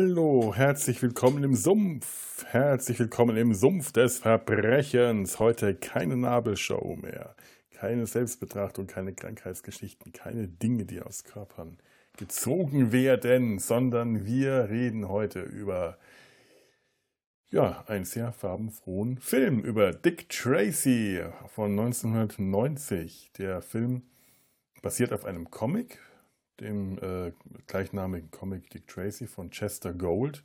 Hallo, herzlich willkommen im Sumpf. Herzlich willkommen im Sumpf des Verbrechens. Heute keine Nabelshow mehr. Keine Selbstbetrachtung, keine Krankheitsgeschichten, keine Dinge, die aus Körpern gezogen werden, sondern wir reden heute über ja, einen sehr farbenfrohen Film über Dick Tracy von 1990. Der Film basiert auf einem Comic, dem äh, gleichnamigen Comic Dick Tracy von Chester Gold,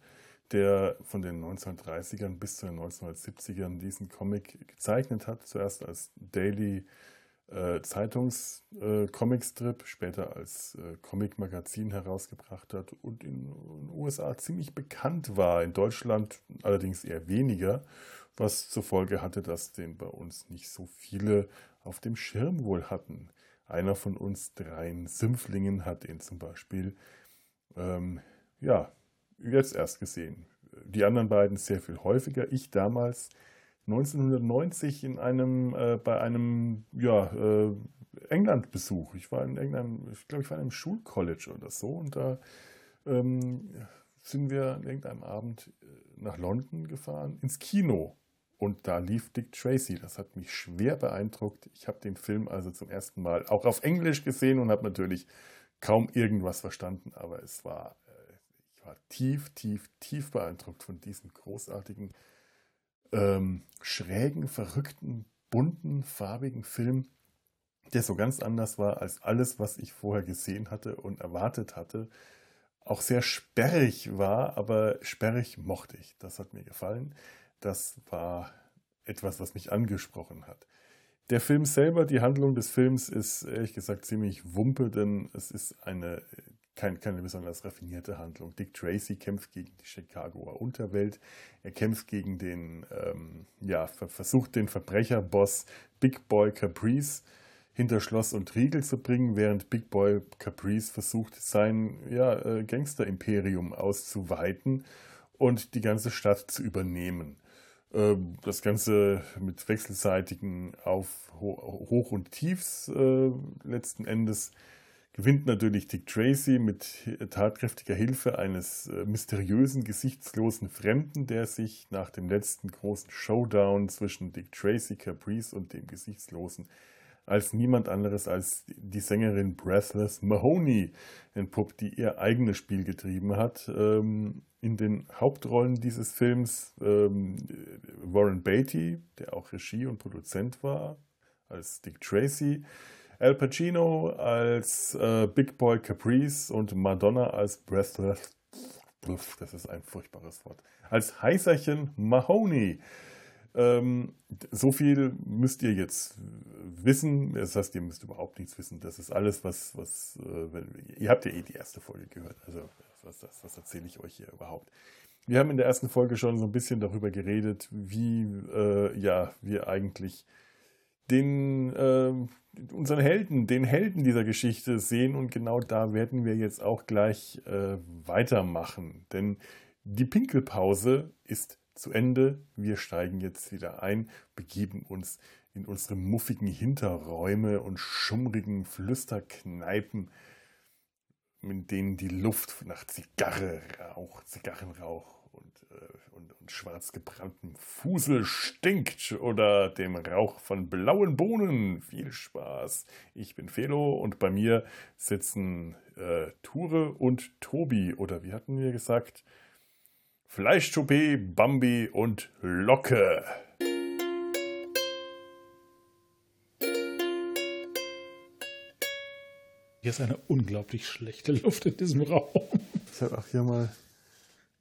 der von den 1930ern bis zu den 1970ern diesen Comic gezeichnet hat. Zuerst als Daily äh, Zeitungs-Comicstrip, äh, später als äh, Comic-Magazin herausgebracht hat und in den USA ziemlich bekannt war, in Deutschland allerdings eher weniger, was zur Folge hatte, dass den bei uns nicht so viele auf dem Schirm wohl hatten. Einer von uns dreien Sümpflingen hat ihn zum Beispiel ähm, ja, jetzt erst gesehen. Die anderen beiden sehr viel häufiger. Ich damals 1990 in einem, äh, bei einem ja, äh, England-Besuch. Ich war in irgendeinem, ich glaube, ich war in einem Schulcollege oder so und da ähm, sind wir an irgendeinem Abend äh, nach London gefahren, ins Kino. Und da lief Dick Tracy. Das hat mich schwer beeindruckt. Ich habe den Film also zum ersten Mal auch auf Englisch gesehen und habe natürlich kaum irgendwas verstanden. Aber es war, äh, ich war tief, tief, tief beeindruckt von diesem großartigen ähm, schrägen, verrückten, bunten, farbigen Film, der so ganz anders war als alles, was ich vorher gesehen hatte und erwartet hatte. Auch sehr sperrig war, aber sperrig mochte ich. Das hat mir gefallen. Das war etwas, was mich angesprochen hat. Der Film selber, die Handlung des Films ist ehrlich gesagt ziemlich wumpe, denn es ist eine kein, keine besonders raffinierte Handlung. Dick Tracy kämpft gegen die Chicagoer Unterwelt. Er kämpft gegen den, ähm, ja, versucht den Verbrecherboss Big Boy Caprice hinter Schloss und Riegel zu bringen, während Big Boy Caprice versucht, sein ja, äh, Gangster-Imperium auszuweiten und die ganze Stadt zu übernehmen. Ähm, das Ganze mit wechselseitigen Auf Hoch- und Tiefs äh, letzten Endes gewinnt natürlich Dick Tracy mit tatkräftiger Hilfe eines äh, mysteriösen, gesichtslosen Fremden, der sich nach dem letzten großen Showdown zwischen Dick Tracy, Caprice und dem Gesichtslosen als niemand anderes als die Sängerin Breathless Mahoney entpuppt, die ihr eigenes Spiel getrieben hat. Ähm, in den Hauptrollen dieses Films ähm, Warren Beatty, der auch Regie und Produzent war, als Dick Tracy, Al Pacino als äh, Big Boy Caprice und Madonna als Breathless. Das ist ein furchtbares Wort. Als Heißerchen Mahoney. Ähm, so viel müsst ihr jetzt wissen. Das heißt, ihr müsst überhaupt nichts wissen. Das ist alles, was, was äh, ihr habt ja eh die erste Folge gehört. Also was, was, was erzähle ich euch hier überhaupt? Wir haben in der ersten Folge schon so ein bisschen darüber geredet, wie äh, ja wir eigentlich den äh, unseren Helden, den Helden dieser Geschichte sehen und genau da werden wir jetzt auch gleich äh, weitermachen, denn die Pinkelpause ist zu Ende. Wir steigen jetzt wieder ein, begeben uns in unsere muffigen Hinterräume und schummrigen Flüsterkneipen, in denen die Luft nach Zigarre, Rauch, Zigarrenrauch äh, und, und schwarz gebranntem Fusel stinkt oder dem Rauch von blauen Bohnen. Viel Spaß. Ich bin Felo und bei mir sitzen äh, Ture und Tobi oder wie hatten wir gesagt? Fleischtoupé, Bambi und Locke. Hier ist eine unglaublich schlechte Luft in diesem Raum. Ich habe auch hier mal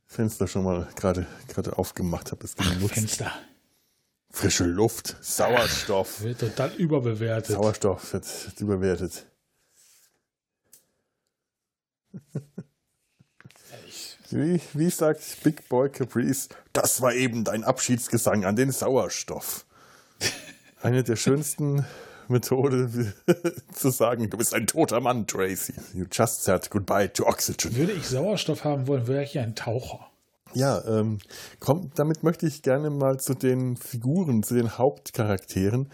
Fenster schon mal gerade gerade aufgemacht habe, es genutzt. Fenster. Frische Luft, Sauerstoff. Ach, wird total überbewertet. Sauerstoff wird, wird überbewertet. Wie, wie sagt Big Boy Caprice, das war eben dein Abschiedsgesang an den Sauerstoff. Eine der schönsten Methode zu sagen, du bist ein toter Mann, Tracy. You just said goodbye to oxygen. Würde ich Sauerstoff haben wollen, wäre ich ein Taucher. Ja, ähm, komm, damit möchte ich gerne mal zu den Figuren, zu den Hauptcharakteren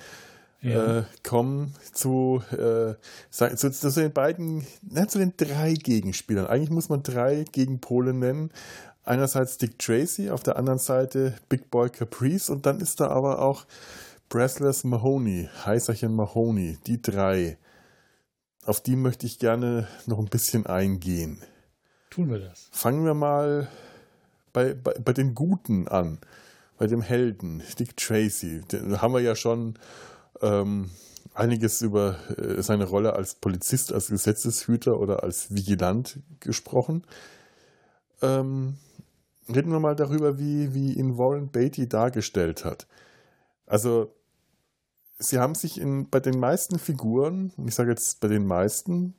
ja. äh, kommen zu, äh, zu, zu, den beiden, na, zu den drei Gegenspielern. Eigentlich muss man drei Gegenpole nennen. Einerseits Dick Tracy, auf der anderen Seite Big Boy Caprice und dann ist da aber auch Breathless Mahoney, Heißerchen Mahoney, die drei. Auf die möchte ich gerne noch ein bisschen eingehen. Tun wir das. Fangen wir mal bei, bei, bei den Guten an, bei dem Helden, Dick Tracy. Da haben wir ja schon ähm, einiges über äh, seine Rolle als Polizist, als Gesetzeshüter oder als Vigilant gesprochen. Ähm, reden wir mal darüber, wie, wie ihn Warren Beatty dargestellt hat. Also, sie haben sich in, bei den meisten Figuren, ich sage jetzt bei den meisten,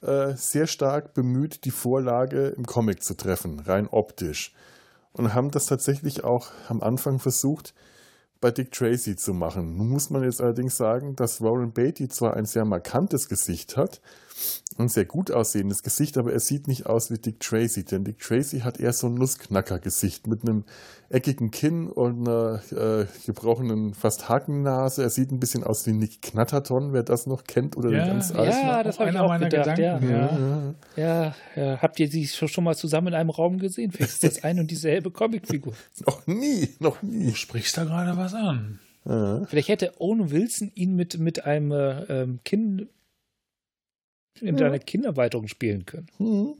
äh, sehr stark bemüht, die Vorlage im Comic zu treffen, rein optisch. Und haben das tatsächlich auch am Anfang versucht, bei Dick Tracy zu machen. Nun muss man jetzt allerdings sagen, dass Warren Beatty zwar ein sehr markantes Gesicht hat, ein sehr gut aussehendes Gesicht, aber er sieht nicht aus wie Dick Tracy, denn Dick Tracy hat eher so ein Nussknacker-Gesicht mit einem eckigen Kinn und einer äh, gebrochenen, fast Hakennase. Er sieht ein bisschen aus wie Nick Knatterton, wer das noch kennt oder ja, den ganz alten. Ja, das habe ich auch meiner gedacht. Gedanken, ja. Ja. ja. habt ihr sie schon mal zusammen in einem Raum gesehen? Vielleicht ist das ein und dieselbe Comicfigur. noch nie, noch nie. Du sprichst da gerade was an. Vielleicht hätte Owen Wilson ihn mit, mit einem äh, ähm, Kinn in mhm. deiner Kinderweiterung spielen können. Mhm.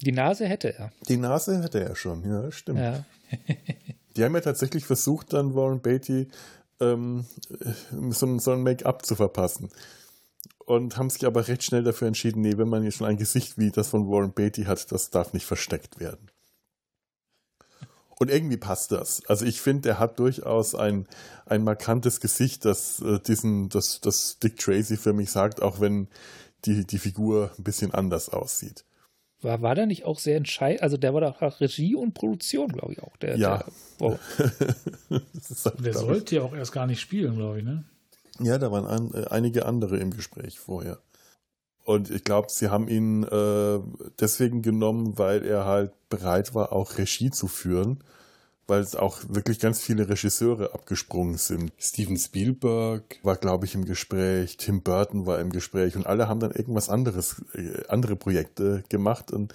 Die Nase hätte er. Die Nase hätte er schon, ja, stimmt. Ja. Die haben ja tatsächlich versucht, dann Warren Beatty ähm, so, so ein Make-up zu verpassen. Und haben sich aber recht schnell dafür entschieden, nee, wenn man jetzt schon ein Gesicht wie das von Warren Beatty hat, das darf nicht versteckt werden. Und irgendwie passt das. Also ich finde, er hat durchaus ein, ein markantes Gesicht, das äh, diesen, das, das Dick Tracy für mich sagt, auch wenn die, die Figur ein bisschen anders aussieht. War, war der nicht auch sehr entscheidend? Also der war doch auch Regie und Produktion, glaube ich auch. Der, ja. Der, wow. halt, der sollte ja auch erst gar nicht spielen, glaube ich, ne? Ja, da waren ein, äh, einige andere im Gespräch vorher. Und ich glaube, sie haben ihn äh, deswegen genommen, weil er halt bereit war, auch Regie zu führen weil es auch wirklich ganz viele Regisseure abgesprungen sind. Steven Spielberg war, glaube ich, im Gespräch, Tim Burton war im Gespräch und alle haben dann irgendwas anderes, äh, andere Projekte gemacht und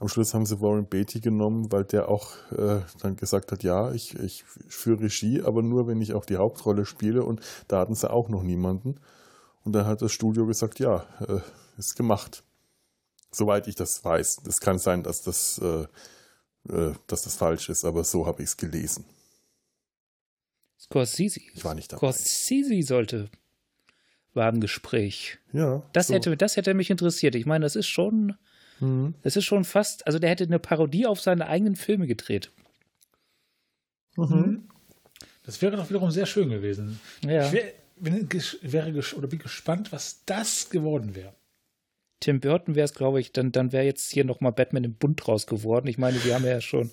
am Schluss haben sie Warren Beatty genommen, weil der auch äh, dann gesagt hat, ja, ich, ich führe Regie, aber nur, wenn ich auch die Hauptrolle spiele und da hatten sie auch noch niemanden. Und dann hat das Studio gesagt, ja, äh, ist gemacht. Soweit ich das weiß. Es kann sein, dass das äh, äh, dass das falsch ist, aber so habe ich es gelesen. Scorsese. Ich war nicht dabei. Scorsese sollte war im Gespräch. Ja. Das so. hätte das hätte mich interessiert. Ich meine, das ist schon mhm. das ist schon fast, also der hätte eine Parodie auf seine eigenen Filme gedreht. Mhm. Das wäre doch wiederum sehr schön gewesen. Ja. Ich wär, bin, wäre oder bin gespannt, was das geworden wäre. Tim Burton wäre es, glaube ich, dann, dann wäre jetzt hier nochmal Batman im Bund draus geworden. Ich meine, wir haben ja schon,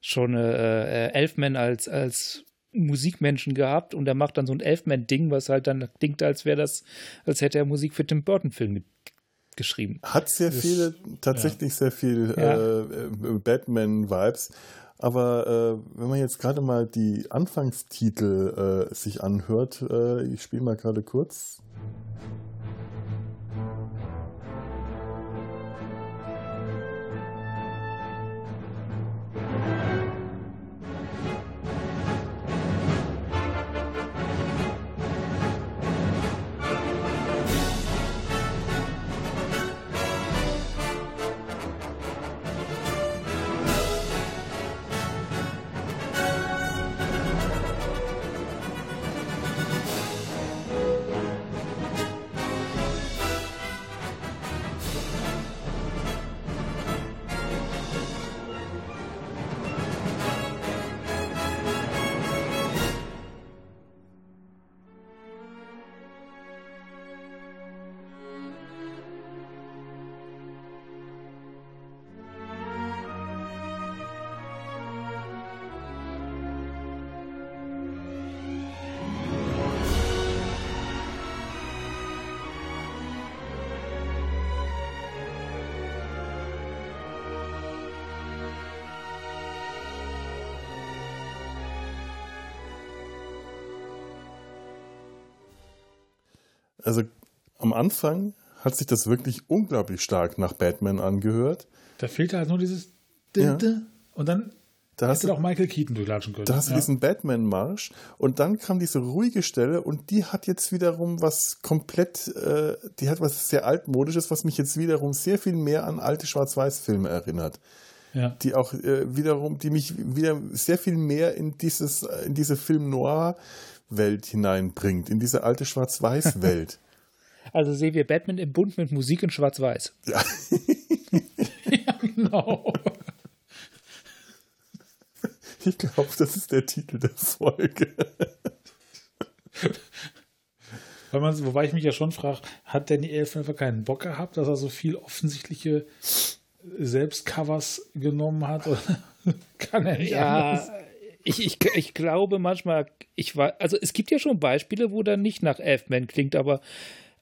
schon äh, äh, Elfman als, als Musikmenschen gehabt und er macht dann so ein Elfman-Ding, was halt dann klingt, als wäre das, als hätte er Musik für Tim Burton-Film geschrieben. Hat sehr das, viele, tatsächlich ja. sehr viel ja. äh, Batman-Vibes. Aber äh, wenn man jetzt gerade mal die Anfangstitel äh, sich anhört, äh, ich spiele mal gerade kurz. Also am Anfang hat sich das wirklich unglaublich stark nach Batman angehört. Da fehlt halt nur dieses Dinte ja. und dann da hast du auch Michael Keaton durchlatschen können. Da hast du ja. diesen Batman-Marsch und dann kam diese ruhige Stelle und die hat jetzt wiederum was komplett, äh, die hat was sehr altmodisches, was mich jetzt wiederum sehr viel mehr an alte Schwarz-Weiß-Filme erinnert. Ja. Die auch äh, wiederum, die mich wieder sehr viel mehr in dieses, in diese Film-Noir-Welt hineinbringt, in diese alte Schwarz-Weiß-Welt. Also sehen wir Batman im Bund mit Musik in Schwarz-Weiß. Ja. ja, genau. Ich glaube, das ist der Titel der Folge. Weil man, wobei ich mich ja schon frage, hat Danny Elfman keinen Bock gehabt, dass er so viel offensichtliche Selbstcovers genommen hat? Oder kann er nicht ja, Ich, ich, ich glaube manchmal, ich war, also es gibt ja schon Beispiele, wo dann nicht nach Elfman klingt, aber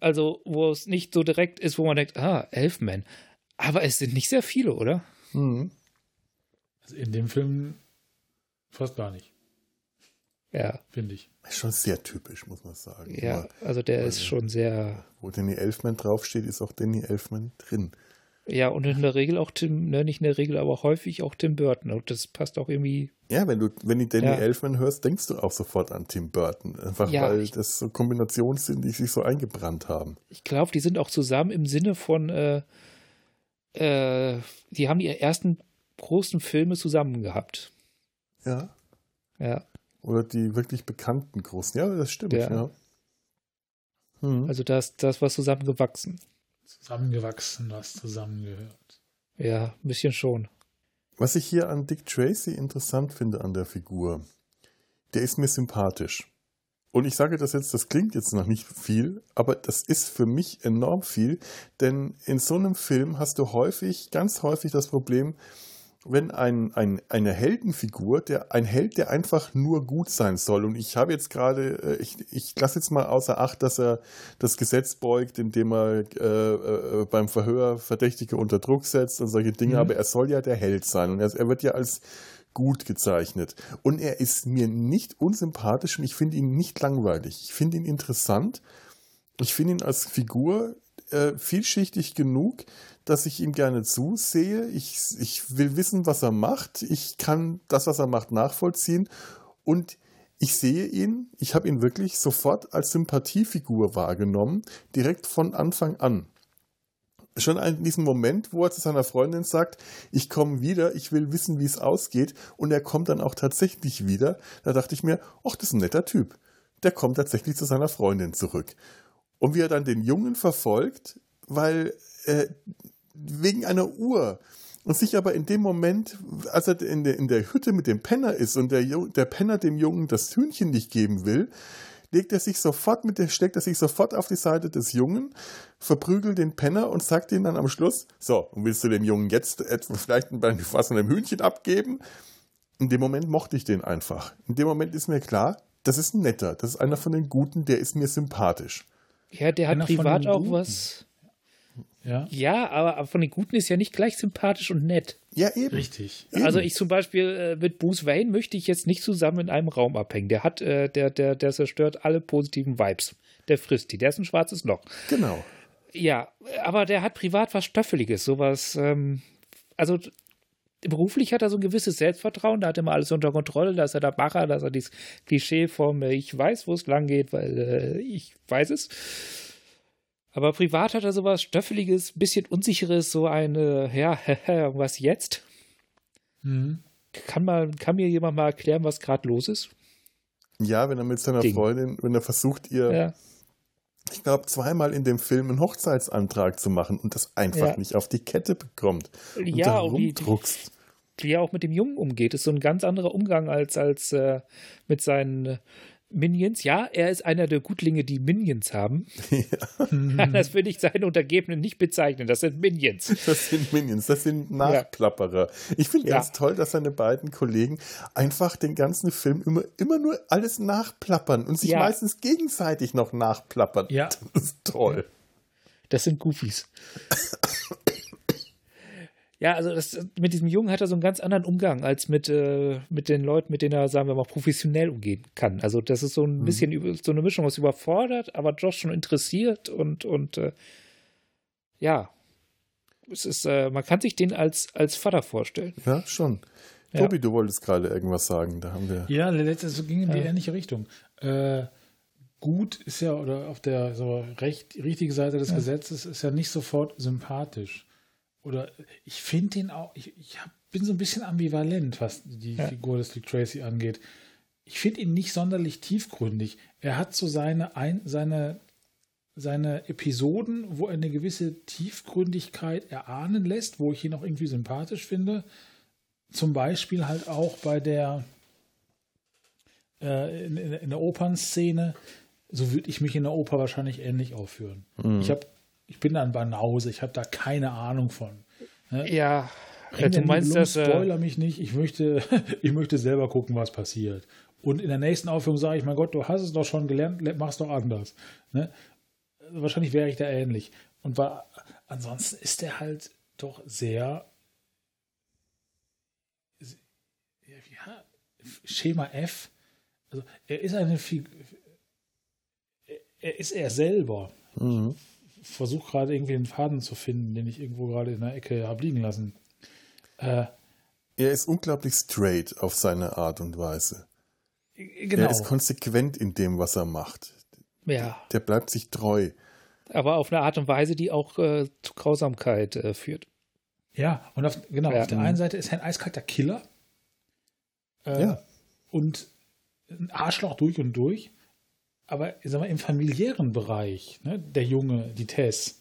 also wo es nicht so direkt ist, wo man denkt, ah, Elfman. Aber es sind nicht sehr viele, oder? Mhm. Also in dem Film Fast gar nicht. Ja. Finde ich. Ist schon sehr typisch, muss man sagen. Ja, Aber, also der ist schon sehr. Wo Danny Elfman draufsteht, ist auch Danny Elfman drin. Ja, und in der Regel auch Tim, ne, nicht in der Regel, aber häufig auch Tim Burton. Und das passt auch irgendwie. Ja, wenn du, wenn du Danny ja. Elfman hörst, denkst du auch sofort an Tim Burton. Einfach ja, weil ich, das so Kombinationen sind, die sich so eingebrannt haben. Ich glaube, die sind auch zusammen im Sinne von, äh, äh, die haben ihre ersten großen Filme zusammen gehabt. Ja. Ja. Oder die wirklich bekannten großen. Ja, das stimmt, ja. ja. Hm. Also das, das was zusammengewachsen. Zusammengewachsen, was zusammengehört. Ja, ein bisschen schon. Was ich hier an Dick Tracy interessant finde an der Figur, der ist mir sympathisch. Und ich sage das jetzt, das klingt jetzt noch nicht viel, aber das ist für mich enorm viel, denn in so einem Film hast du häufig, ganz häufig das Problem, wenn ein, ein, eine Heldenfigur, der, ein Held, der einfach nur gut sein soll, und ich habe jetzt gerade, äh, ich, ich lasse jetzt mal außer Acht, dass er das Gesetz beugt, indem er äh, äh, beim Verhör Verdächtige unter Druck setzt und solche Dinge, mhm. aber er soll ja der Held sein und er, er wird ja als gut gezeichnet. Und er ist mir nicht unsympathisch und ich finde ihn nicht langweilig. Ich finde ihn interessant. Ich finde ihn als Figur äh, vielschichtig genug, dass ich ihm gerne zusehe. Ich, ich will wissen, was er macht. Ich kann das, was er macht, nachvollziehen. Und ich sehe ihn, ich habe ihn wirklich sofort als Sympathiefigur wahrgenommen, direkt von Anfang an. Schon in diesem Moment, wo er zu seiner Freundin sagt, ich komme wieder, ich will wissen, wie es ausgeht, und er kommt dann auch tatsächlich wieder, da dachte ich mir, ach, das ist ein netter Typ. Der kommt tatsächlich zu seiner Freundin zurück. Und wie er dann den Jungen verfolgt, weil äh, wegen einer Uhr. Und sich aber in dem Moment, als er in der, in der Hütte mit dem Penner ist und der, der Penner dem Jungen das Hühnchen nicht geben will, legt er sich sofort mit der, steckt er sich sofort auf die Seite des Jungen, verprügelt den Penner und sagt ihm dann am Schluss, so, willst du dem Jungen jetzt etwa vielleicht was von dem Hühnchen abgeben? In dem Moment mochte ich den einfach. In dem Moment ist mir klar, das ist ein netter, das ist einer von den Guten, der ist mir sympathisch. Ja, der hat einer privat auch was ja. ja, aber von den Guten ist ja nicht gleich sympathisch und nett. Ja, eben. Richtig. Also ich zum Beispiel äh, mit Bruce Wayne möchte ich jetzt nicht zusammen in einem Raum abhängen. Der hat, äh, der, der, der zerstört alle positiven Vibes. Der frisst die. Der ist ein schwarzes Loch. Genau. Ja, aber der hat privat was Stöffeliges, sowas, ähm, also beruflich hat er so ein gewisses Selbstvertrauen, da hat er immer alles unter Kontrolle, da ist er der Macher, da ist er dieses Klischee vom äh, Ich weiß, wo es lang geht, weil äh, ich weiß es. Aber privat hat er sowas Stöffeliges, bisschen Unsicheres, so eine, ja, was jetzt? Mhm. Kann, mal, kann mir jemand mal erklären, was gerade los ist? Ja, wenn er mit seiner Ding. Freundin, wenn er versucht, ihr, ja. ich glaube, zweimal in dem Film einen Hochzeitsantrag zu machen und das einfach ja. nicht auf die Kette bekommt. Und ja, und wie, wie er auch mit dem Jungen umgeht, ist so ein ganz anderer Umgang als, als äh, mit seinen Minions. Ja, er ist einer der Gutlinge, die Minions haben. Ja. das würde ich seinen Untergebenen nicht bezeichnen. Das sind Minions. Das sind Minions, das sind Nachplapperer. Ja. Ich finde ja. ganz toll, dass seine beiden Kollegen einfach den ganzen Film immer, immer nur alles nachplappern und sich ja. meistens gegenseitig noch nachplappern. Ja. Das ist toll. Das sind Goofies. Ja, also das, mit diesem Jungen hat er so einen ganz anderen Umgang als mit, äh, mit den Leuten, mit denen er, sagen wir mal, professionell umgehen kann. Also das ist so ein mhm. bisschen so eine Mischung aus überfordert, aber doch schon interessiert und, und äh, ja, es ist, äh, man kann sich den als, als Vater vorstellen. Ja, schon. Ja. Tobi, du wolltest gerade irgendwas sagen, da haben wir. Ja, letztes ging in die ähnliche Richtung. Äh, gut ist ja, oder auf der so recht, richtigen Seite des ja. Gesetzes ist ja nicht sofort sympathisch. Oder ich finde ihn auch, ich, ich hab, bin so ein bisschen ambivalent, was die ja. Figur des Luke Tracy angeht. Ich finde ihn nicht sonderlich tiefgründig. Er hat so seine, ein, seine, seine Episoden, wo er eine gewisse Tiefgründigkeit erahnen lässt, wo ich ihn auch irgendwie sympathisch finde. Zum Beispiel halt auch bei der äh, in, in, der Opernszene, so würde ich mich in der Oper wahrscheinlich ähnlich aufführen. Mhm. Ich, hab, ich bin dann Banause, ich habe da keine Ahnung von. Ne? Ja, Bring du meinst das. Äh, Spoiler mich nicht, ich möchte, ich möchte selber gucken, was passiert. Und in der nächsten Aufführung sage ich, mein Gott, du hast es doch schon gelernt, mach es doch anders. Ne? Wahrscheinlich wäre ich da ähnlich. Und war, ansonsten ist er halt doch sehr ja, Schema F. Also er ist eine Figur er ist er selber. Mhm. Versuche gerade irgendwie einen Faden zu finden, den ich irgendwo gerade in der Ecke habe liegen lassen. Äh, er ist unglaublich straight auf seine Art und Weise. Genau. Er ist konsequent in dem, was er macht. Ja. Der bleibt sich treu. Aber auf eine Art und Weise, die auch äh, zu Grausamkeit äh, führt. Ja, und auf, genau, ja. auf der einen Seite ist er ein eiskalter Killer. Äh, ja. Und ein Arschloch durch und durch aber ich sag mal, im familiären Bereich, ne, der Junge, die Tess,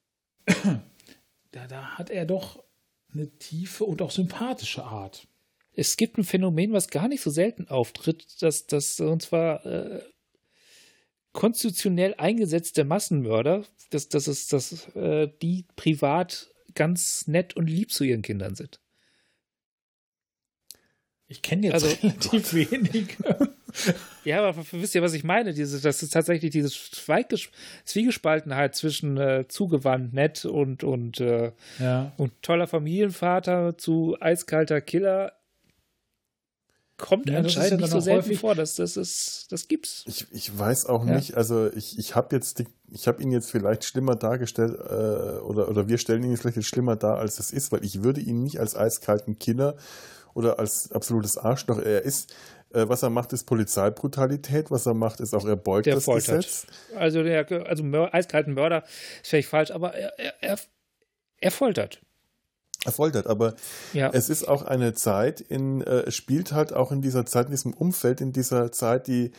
da, da hat er doch eine tiefe und auch sympathische Art. Es gibt ein Phänomen, was gar nicht so selten auftritt, dass das und zwar äh, konstitutionell eingesetzte Massenmörder, dass, dass, es, dass äh, die privat ganz nett und lieb zu ihren Kindern sind. Ich kenne jetzt also, relativ wenig. ja, aber wisst ihr, was ich meine? Diese, das ist tatsächlich diese Zwiegespaltenheit zwischen äh, zugewandt, nett und, und, äh, ja. und toller Familienvater zu eiskalter Killer kommt ja, anscheinend ja nicht so selten häufig. vor. Das, das, ist, das gibt's. Ich, ich weiß auch ja. nicht, also ich, ich habe jetzt die, ich habe ihn jetzt vielleicht schlimmer dargestellt, äh, oder, oder wir stellen ihn jetzt vielleicht schlimmer dar, als es ist, weil ich würde ihn nicht als eiskalten Killer oder als absolutes Arschloch. Er ist, äh, was er macht, ist Polizeibrutalität. Was er macht, ist auch, er beugt der das foltert. Gesetz. Also der also Mör eiskalten Mörder ist vielleicht falsch, aber er, er, er, er foltert. Er foltert, aber ja. es ist auch eine Zeit, in, äh, spielt halt auch in dieser Zeit, in diesem Umfeld, in dieser Zeit, die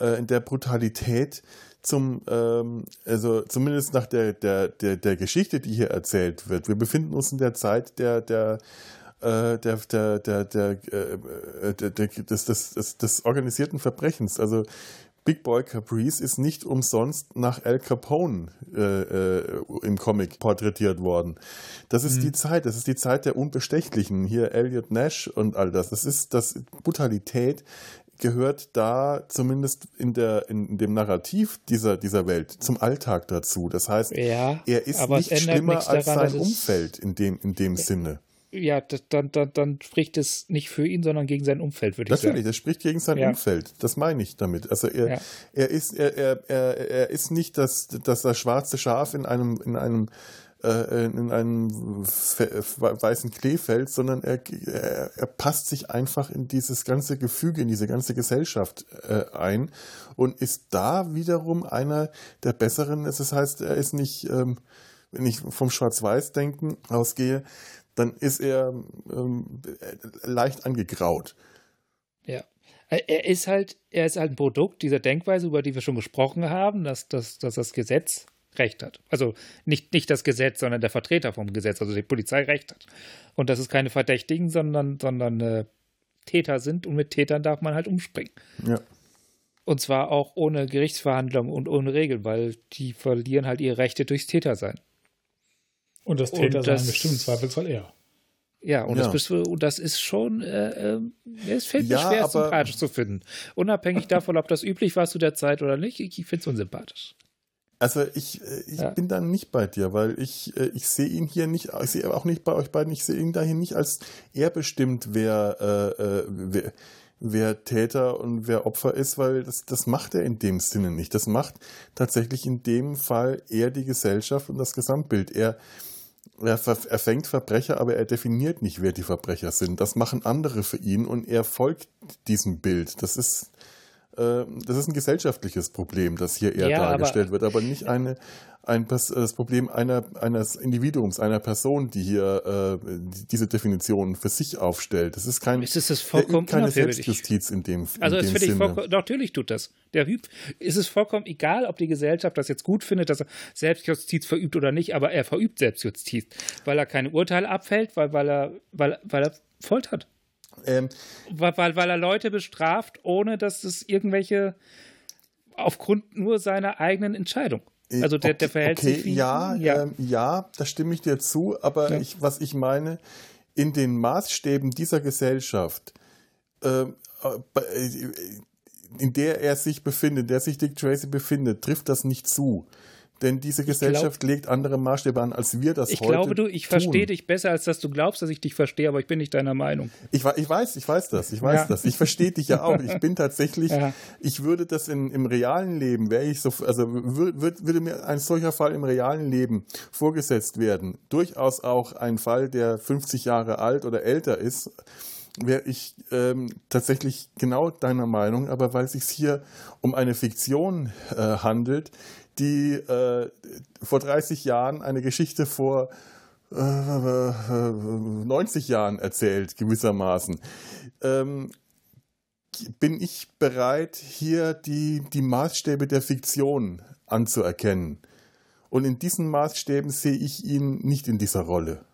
äh, in der Brutalität zum, ähm, also zumindest nach der, der, der, der Geschichte, die hier erzählt wird. Wir befinden uns in der Zeit der, der der, der, der, der, äh, der, der, des, des, des, des organisierten Verbrechens. Also Big Boy Caprice ist nicht umsonst nach Al Capone äh, äh, im Comic porträtiert worden. Das ist mhm. die Zeit, das ist die Zeit der Unbestechlichen. Hier Elliot Nash und all das. Das ist das Brutalität gehört da zumindest in der in, dem Narrativ dieser dieser Welt zum Alltag dazu. Das heißt, ja, er ist nicht schlimmer als sein Umfeld in dem in dem ja. Sinne ja, dann, dann, dann spricht es nicht für ihn, sondern gegen sein Umfeld, würde ich Natürlich, sagen. Natürlich, das spricht gegen sein ja. Umfeld. Das meine ich damit. Also er, ja. er ist, er, er, er, er ist nicht das, das, das schwarze Schaf in einem, in einem äh, in einem weißen Kleefeld, sondern er, er, er, passt sich einfach in dieses ganze Gefüge, in diese ganze Gesellschaft äh, ein und ist da wiederum einer der Besseren. Das heißt, er ist nicht, ähm, wenn ich vom Schwarz-Weiß-Denken ausgehe, dann ist er ähm, leicht angegraut. Ja. Er ist halt, er ist halt ein Produkt dieser Denkweise, über die wir schon gesprochen haben, dass, dass, dass das Gesetz Recht hat. Also nicht, nicht das Gesetz, sondern der Vertreter vom Gesetz, also die Polizei Recht hat. Und dass es keine Verdächtigen, sondern, sondern äh, Täter sind und mit Tätern darf man halt umspringen. Ja. Und zwar auch ohne Gerichtsverhandlung und ohne Regeln, weil die verlieren halt ihre Rechte durchs Tätersein. Und das Täter sein bestimmt im Zweifelsfall er. Ja, und, ja. Das, bist, und das ist schon, äh, äh, es fällt mir ja, schwer, es sympathisch zu finden. Unabhängig davon, ob das üblich war zu der Zeit oder nicht, ich, ich finde es unsympathisch. Also ich, äh, ich ja. bin dann nicht bei dir, weil ich, äh, ich sehe ihn hier nicht, ich sehe auch nicht bei euch beiden, ich sehe ihn dahin nicht als er bestimmt, wer, äh, äh, wer, wer Täter und wer Opfer ist, weil das, das macht er in dem Sinne nicht. Das macht tatsächlich in dem Fall eher die Gesellschaft und das Gesamtbild. Er, er, er fängt Verbrecher, aber er definiert nicht, wer die Verbrecher sind. Das machen andere für ihn und er folgt diesem Bild. Das ist, äh, das ist ein gesellschaftliches Problem, das hier eher ja, dargestellt aber, wird, aber nicht eine, ein, das Problem einer, eines Individuums, einer Person, die hier äh, diese Definition für sich aufstellt. Das ist kein, ist es das vollkommen keine Selbstjustiz in dem, also in dem Sinne. Vollkommen, natürlich tut das. Der Hüb, ist es vollkommen egal, ob die Gesellschaft das jetzt gut findet, dass er Selbstjustiz verübt oder nicht, aber er verübt Selbstjustiz, weil er keine Urteile abfällt, weil, weil, er, weil, weil er foltert. Ähm, weil, weil, weil er Leute bestraft, ohne dass es irgendwelche aufgrund nur seiner eigenen Entscheidung. Äh, also der, der verhält okay, sich wie, ja, ja. Ähm, ja, da stimme ich dir zu, aber ja. ich, was ich meine, in den Maßstäben dieser Gesellschaft, ähm, äh, in der er sich befindet, in der sich Dick Tracy befindet, trifft das nicht zu. Denn diese Gesellschaft glaub, legt andere Maßstäbe an, als wir das ich heute Ich glaube, du, ich verstehe dich besser, als dass du glaubst, dass ich dich verstehe, aber ich bin nicht deiner Meinung. Ich, ich weiß, ich weiß das, ich weiß ja. das. Ich verstehe dich ja auch. Ich bin tatsächlich, ja. ich würde das in, im realen Leben, wäre ich so, also würd, würde mir ein solcher Fall im realen Leben vorgesetzt werden, durchaus auch ein Fall, der 50 Jahre alt oder älter ist, wäre ich ähm, tatsächlich genau deiner Meinung, aber weil es sich hier um eine Fiktion äh, handelt, die äh, vor 30 Jahren eine Geschichte vor äh, 90 Jahren erzählt, gewissermaßen. Ähm, bin ich bereit, hier die, die Maßstäbe der Fiktion anzuerkennen. Und in diesen Maßstäben sehe ich ihn nicht in dieser Rolle.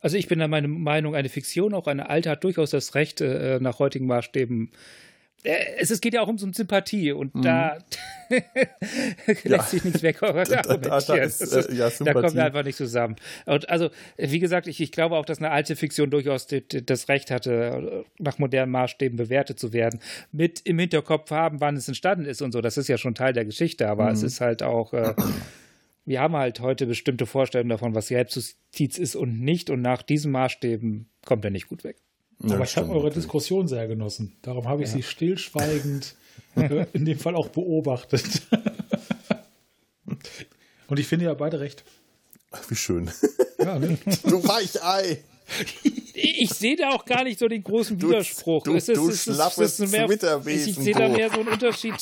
Also ich bin der Meinung, eine Fiktion, auch eine alte, hat durchaus das Recht, äh, nach heutigen Maßstäben es, es, geht ja auch um so eine Sympathie und mhm. da lässt ja. sich nichts weg da, da, da, ist, äh, ja, da kommen wir einfach nicht zusammen. Und also, wie gesagt, ich, ich glaube auch, dass eine alte Fiktion durchaus die, die, das Recht hatte, nach modernen Maßstäben bewertet zu werden. Mit im Hinterkopf haben, wann es entstanden ist und so. Das ist ja schon Teil der Geschichte, aber mhm. es ist halt auch. Äh, wir haben halt heute bestimmte Vorstellungen davon, was Selbstjustiz ist und nicht. Und nach diesen Maßstäben kommt er nicht gut weg. Ja, Aber ich habe eure Diskussion sehr genossen. Darum habe ich ja. sie stillschweigend äh, in dem Fall auch beobachtet. Und ich finde ja beide recht. Ach, wie schön. Ja, ne? Du Weichei! Ich sehe da auch gar nicht so den großen Widerspruch. Du, du, ist, du es, schlaffes es mehr, Ich sehe da mehr so einen Unterschied,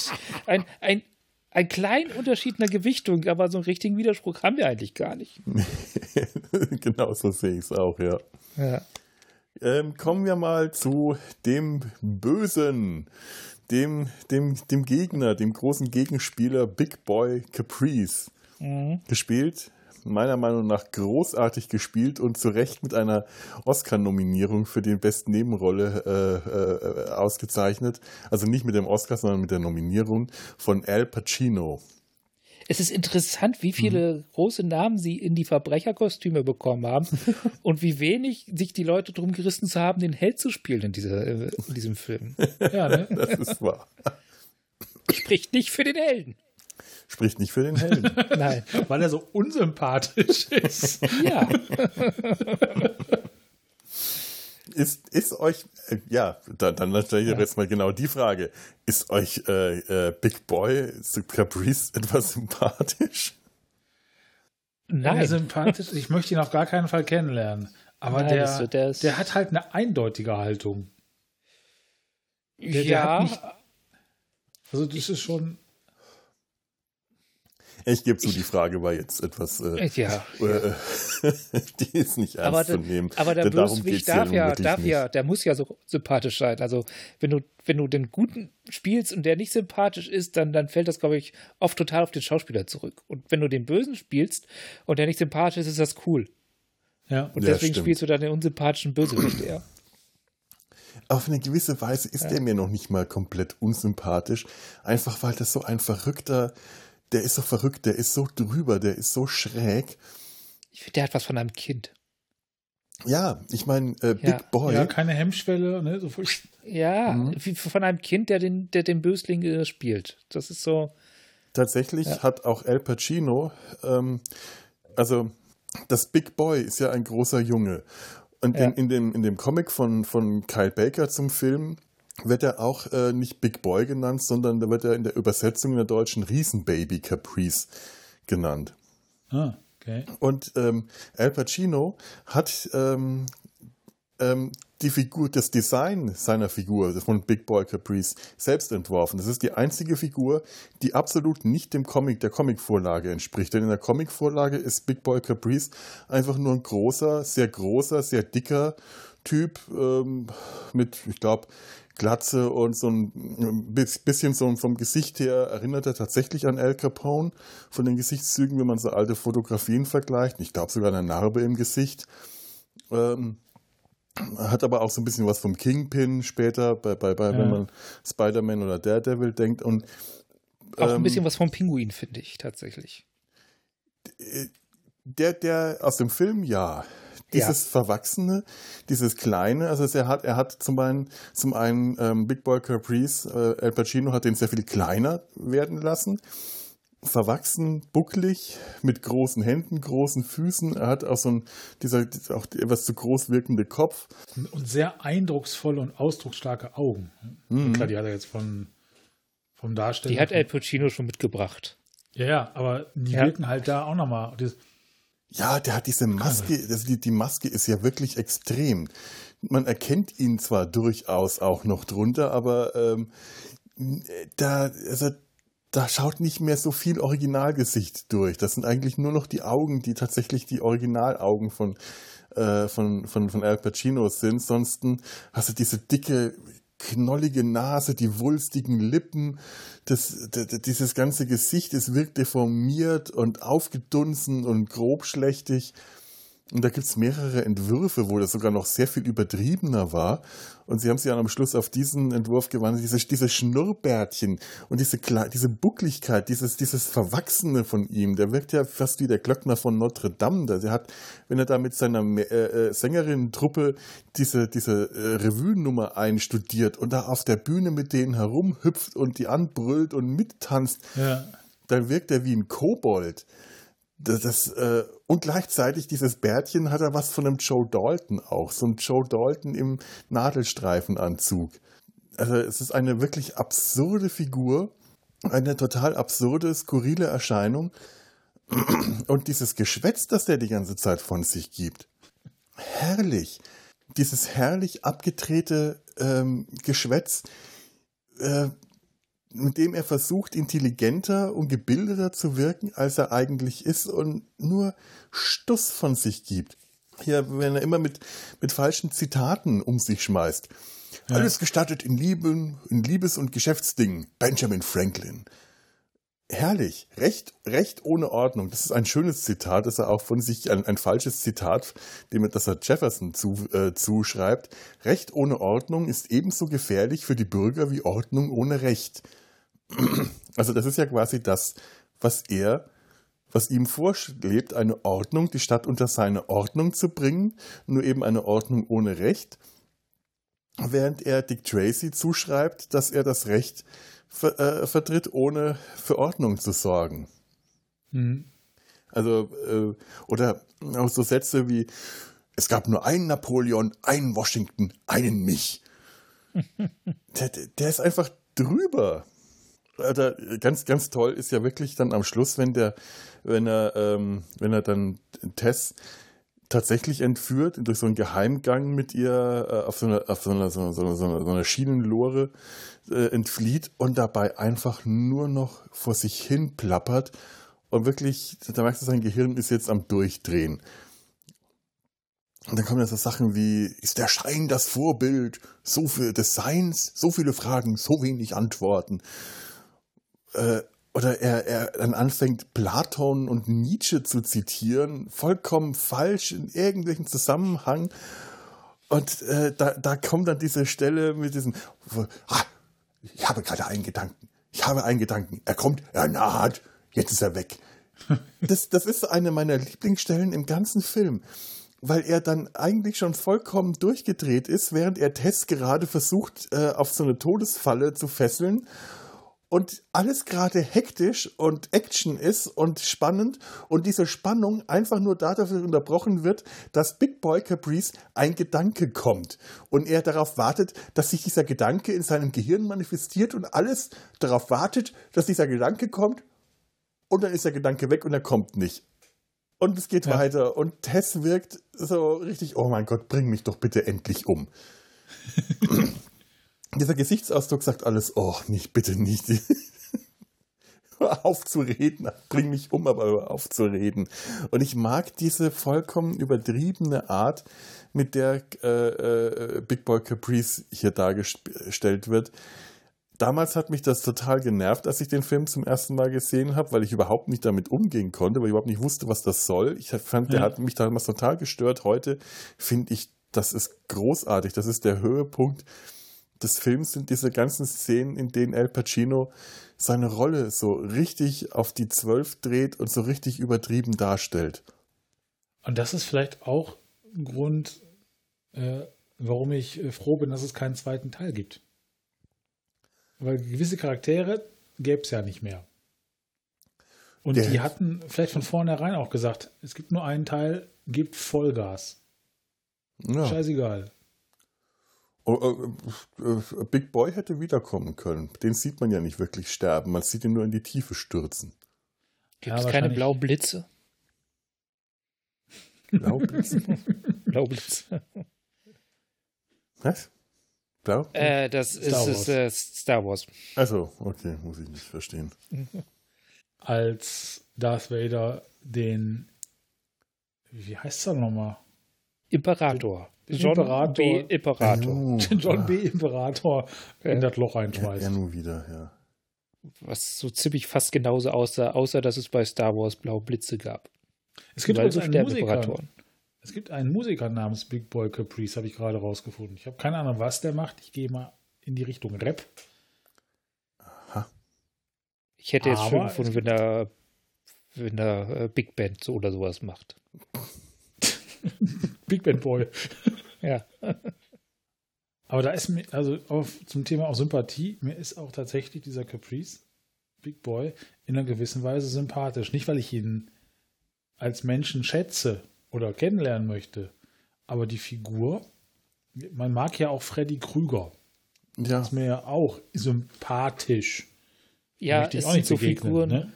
ein, ein, einen kleinen Unterschied in der Gewichtung, aber so einen richtigen Widerspruch haben wir eigentlich gar nicht. genau so sehe ich es auch, ja. Ja. Ähm, kommen wir mal zu dem Bösen, dem, dem, dem Gegner, dem großen Gegenspieler Big Boy Caprice. Mhm. Gespielt, meiner Meinung nach großartig gespielt und zu Recht mit einer Oscar-Nominierung für die beste Nebenrolle äh, äh, ausgezeichnet. Also nicht mit dem Oscar, sondern mit der Nominierung von Al Pacino es ist interessant, wie viele mhm. große Namen sie in die Verbrecherkostüme bekommen haben und wie wenig sich die Leute drum gerissen zu haben, den Held zu spielen in, dieser, äh, in diesem Film. Ja, ne? Das ist wahr. Spricht nicht für den Helden. Spricht nicht für den Helden. Nein, weil er so unsympathisch ist. Ja. Ist, ist euch, äh, ja, dann, dann stelle ich ja. jetzt mal genau die Frage. Ist euch äh, äh, Big Boy Caprice etwas sympathisch? Nein. Ja, sympathisch. Ich möchte ihn auf gar keinen Fall kennenlernen. Aber Nein, der, so, der, der, hat halt eine eindeutige Haltung. Der, ja. Nicht, also das ist schon. Ich gebe zu, die Frage war jetzt etwas, äh, ja, äh, die ist nicht ernst aber zu nehmen. Aber der Bösewicht darf ja, darf ja, der muss ja so sympathisch sein. Also wenn du, wenn du den Guten spielst und der nicht sympathisch ist, dann, dann fällt das, glaube ich, oft total auf den Schauspieler zurück. Und wenn du den Bösen spielst und der nicht sympathisch ist, ist das cool. Ja. Und deswegen ja, spielst du dann den unsympathischen Bösewicht eher. Auf eine gewisse Weise ist ja. er mir noch nicht mal komplett unsympathisch. Einfach weil das so ein verrückter, der ist so verrückt, der ist so drüber, der ist so schräg. Ich finde, der hat was von einem Kind. Ja, ich meine, äh, Big ja. Boy. Ja, keine Hemmschwelle, ne? So ja, mhm. wie von einem Kind, der den, der den Bösling äh, spielt. Das ist so. Tatsächlich ja. hat auch Al Pacino, ähm, also das Big Boy ist ja ein großer Junge. Und ja. in, in, dem, in dem Comic von, von Kyle Baker zum Film wird er auch äh, nicht Big Boy genannt, sondern da wird er in der Übersetzung in der deutschen Riesenbaby Caprice genannt. Ah, okay. Und ähm, Al Pacino hat ähm, ähm, die Figur, das Design seiner Figur von Big Boy Caprice selbst entworfen. Das ist die einzige Figur, die absolut nicht dem Comic, der Comicvorlage entspricht. Denn in der Comicvorlage ist Big Boy Caprice einfach nur ein großer, sehr großer, sehr dicker Typ ähm, mit, ich glaube, Glatze und so ein bisschen so vom Gesicht her erinnert er tatsächlich an Al Capone von den Gesichtszügen, wenn man so alte Fotografien vergleicht. Ich glaube sogar eine Narbe im Gesicht. Ähm, hat aber auch so ein bisschen was vom Kingpin später, bei, bei, bei ja. wenn man Spider-Man oder Daredevil denkt. Und, auch ähm, ein bisschen was vom Pinguin, finde ich tatsächlich. Der, der aus dem Film, ja. Dieses ja. Verwachsene, dieses Kleine, also er hat, er hat zum einen, zum einen ähm, Big Boy Caprice, äh, Al Pacino hat den sehr viel kleiner werden lassen verwachsen, bucklig, mit großen Händen, großen Füßen. Er hat auch so ein, dieser, auch etwas zu groß wirkende Kopf. Und sehr eindrucksvolle und ausdrucksstarke Augen. Mhm. Klar, die hat er jetzt von, vom Darsteller. Die hat El Pacino schon mitgebracht. Ja, ja, aber die ja. wirken halt da auch nochmal. Ja, der hat diese Maske, das, die, die Maske ist ja wirklich extrem. Man erkennt ihn zwar durchaus auch noch drunter, aber ähm, da, also da schaut nicht mehr so viel Originalgesicht durch. Das sind eigentlich nur noch die Augen, die tatsächlich die Originalaugen von, äh, von, von, von Al Pacino sind. Sonst hast du diese dicke, knollige Nase, die wulstigen Lippen, das, dieses ganze Gesicht, es wirkt deformiert und aufgedunsen und grobschlächtig. Und da gibt es mehrere Entwürfe, wo das sogar noch sehr viel übertriebener war. Und sie haben sich dann am Schluss auf diesen Entwurf gewandelt, diese, diese Schnurrbärtchen und diese, diese Buckligkeit, dieses, dieses Verwachsene von ihm. Der wirkt ja fast wie der Glöckner von Notre Dame. Der hat, wenn er da mit seiner äh, äh, Sängerinnen-Truppe diese, diese äh, Revue-Nummer einstudiert und da auf der Bühne mit denen herumhüpft und die anbrüllt und mittanzt, ja. dann wirkt er wie ein Kobold. Das, das, äh, und gleichzeitig dieses Bärtchen hat er was von einem Joe Dalton auch. So ein Joe Dalton im Nadelstreifenanzug. Also es ist eine wirklich absurde Figur, eine total absurde, skurrile Erscheinung. Und dieses Geschwätz, das der die ganze Zeit von sich gibt. Herrlich. Dieses herrlich abgedrehte ähm, Geschwätz. Äh, mit dem er versucht, intelligenter und gebildeter zu wirken, als er eigentlich ist und nur Stuss von sich gibt. Hier, wenn er immer mit, mit falschen Zitaten um sich schmeißt. Ja. Alles gestattet in Lieben, in Liebes- und Geschäftsdingen. Benjamin Franklin. Herrlich. Recht, Recht ohne Ordnung. Das ist ein schönes Zitat, das er auch von sich, ein, ein falsches Zitat, dem das er Jefferson zu, äh, zuschreibt. Recht ohne Ordnung ist ebenso gefährlich für die Bürger wie Ordnung ohne Recht. Also das ist ja quasi das, was er, was ihm vorschwebt, eine Ordnung, die Stadt unter seine Ordnung zu bringen, nur eben eine Ordnung ohne Recht, während er Dick Tracy zuschreibt, dass er das Recht ver äh, vertritt, ohne für Ordnung zu sorgen. Mhm. Also, äh, oder auch so Sätze wie, es gab nur einen Napoleon, einen Washington, einen mich. der, der ist einfach drüber. Alter, ganz, ganz toll ist ja wirklich dann am Schluss, wenn der, wenn er, ähm, wenn er dann Tess tatsächlich entführt, durch so einen Geheimgang mit ihr äh, auf so einer, so einer, so einer, so einer, so einer Schienenlore äh, entflieht und dabei einfach nur noch vor sich hin plappert und wirklich, da merkst du, sein Gehirn ist jetzt am Durchdrehen. Und dann kommen ja so Sachen wie, ist der Schein das Vorbild so viel des Seins, so viele Fragen, so wenig Antworten äh, oder er, er dann anfängt, Platon und Nietzsche zu zitieren, vollkommen falsch in irgendwelchen Zusammenhang. Und äh, da, da kommt dann diese Stelle mit diesem, ah, ich habe gerade einen Gedanken, ich habe einen Gedanken, er kommt, er naht, jetzt ist er weg. Das, das ist eine meiner Lieblingsstellen im ganzen Film, weil er dann eigentlich schon vollkommen durchgedreht ist, während er Tess gerade versucht, äh, auf so eine Todesfalle zu fesseln und alles gerade hektisch und Action ist und spannend und diese Spannung einfach nur dadurch unterbrochen wird, dass Big Boy Caprice ein Gedanke kommt und er darauf wartet, dass sich dieser Gedanke in seinem Gehirn manifestiert und alles darauf wartet, dass dieser Gedanke kommt und dann ist der Gedanke weg und er kommt nicht. Und es geht ja. weiter und Tess wirkt so richtig, oh mein Gott, bring mich doch bitte endlich um. dieser Gesichtsausdruck sagt alles, oh, nicht, bitte nicht. hör auf zu reden, bring mich um, aber hör auf zu reden. Und ich mag diese vollkommen übertriebene Art, mit der äh, äh, Big Boy Caprice hier dargestellt wird. Damals hat mich das total genervt, als ich den Film zum ersten Mal gesehen habe, weil ich überhaupt nicht damit umgehen konnte, weil ich überhaupt nicht wusste, was das soll. Ich fand, der ja. hat mich damals total gestört. Heute finde ich, das ist großartig. Das ist der Höhepunkt des Films sind diese ganzen Szenen, in denen El Pacino seine Rolle so richtig auf die Zwölf dreht und so richtig übertrieben darstellt. Und das ist vielleicht auch ein Grund, äh, warum ich äh, froh bin, dass es keinen zweiten Teil gibt. Weil gewisse Charaktere gäbe es ja nicht mehr. Und Der die hatten vielleicht von vornherein auch gesagt, es gibt nur einen Teil, gibt Vollgas. Ja. Scheißegal. Oh, äh, äh, Big Boy hätte wiederkommen können. Den sieht man ja nicht wirklich sterben. Man sieht ihn nur in die Tiefe stürzen. Gibt es ja, keine Blaublitze? Blaublitze? Blaublitze. Was? Blau? Äh, das Star ist, ist äh, Star Wars. Also, okay, muss ich nicht verstehen. Als Darth Vader den, wie heißt er nochmal? Imperator. John Imperator. B. Imperator. Oh, John B. Imperator in das Loch einschmeißt. Ja, nur wieder, ja. Was so ziemlich fast genauso aussah, außer dass es bei Star Wars blaue Blitze gab. Es gibt also einen Musiker. Es gibt einen Musiker namens Big Boy Caprice, habe ich gerade rausgefunden. Ich habe keine Ahnung, was der macht. Ich gehe mal in die Richtung Rap. Aha. Ich hätte jetzt Aber schön gefunden, wenn er, wenn er äh, Big Band so oder sowas macht. Big Band Boy. ja. Aber da ist mir, also auf, zum Thema auch Sympathie, mir ist auch tatsächlich dieser Caprice, Big Boy, in einer gewissen Weise sympathisch. Nicht, weil ich ihn als Menschen schätze oder kennenlernen möchte, aber die Figur, man mag ja auch Freddy Krüger. Ja. ist mir ja auch sympathisch. Ja, es sind so Figuren, ne?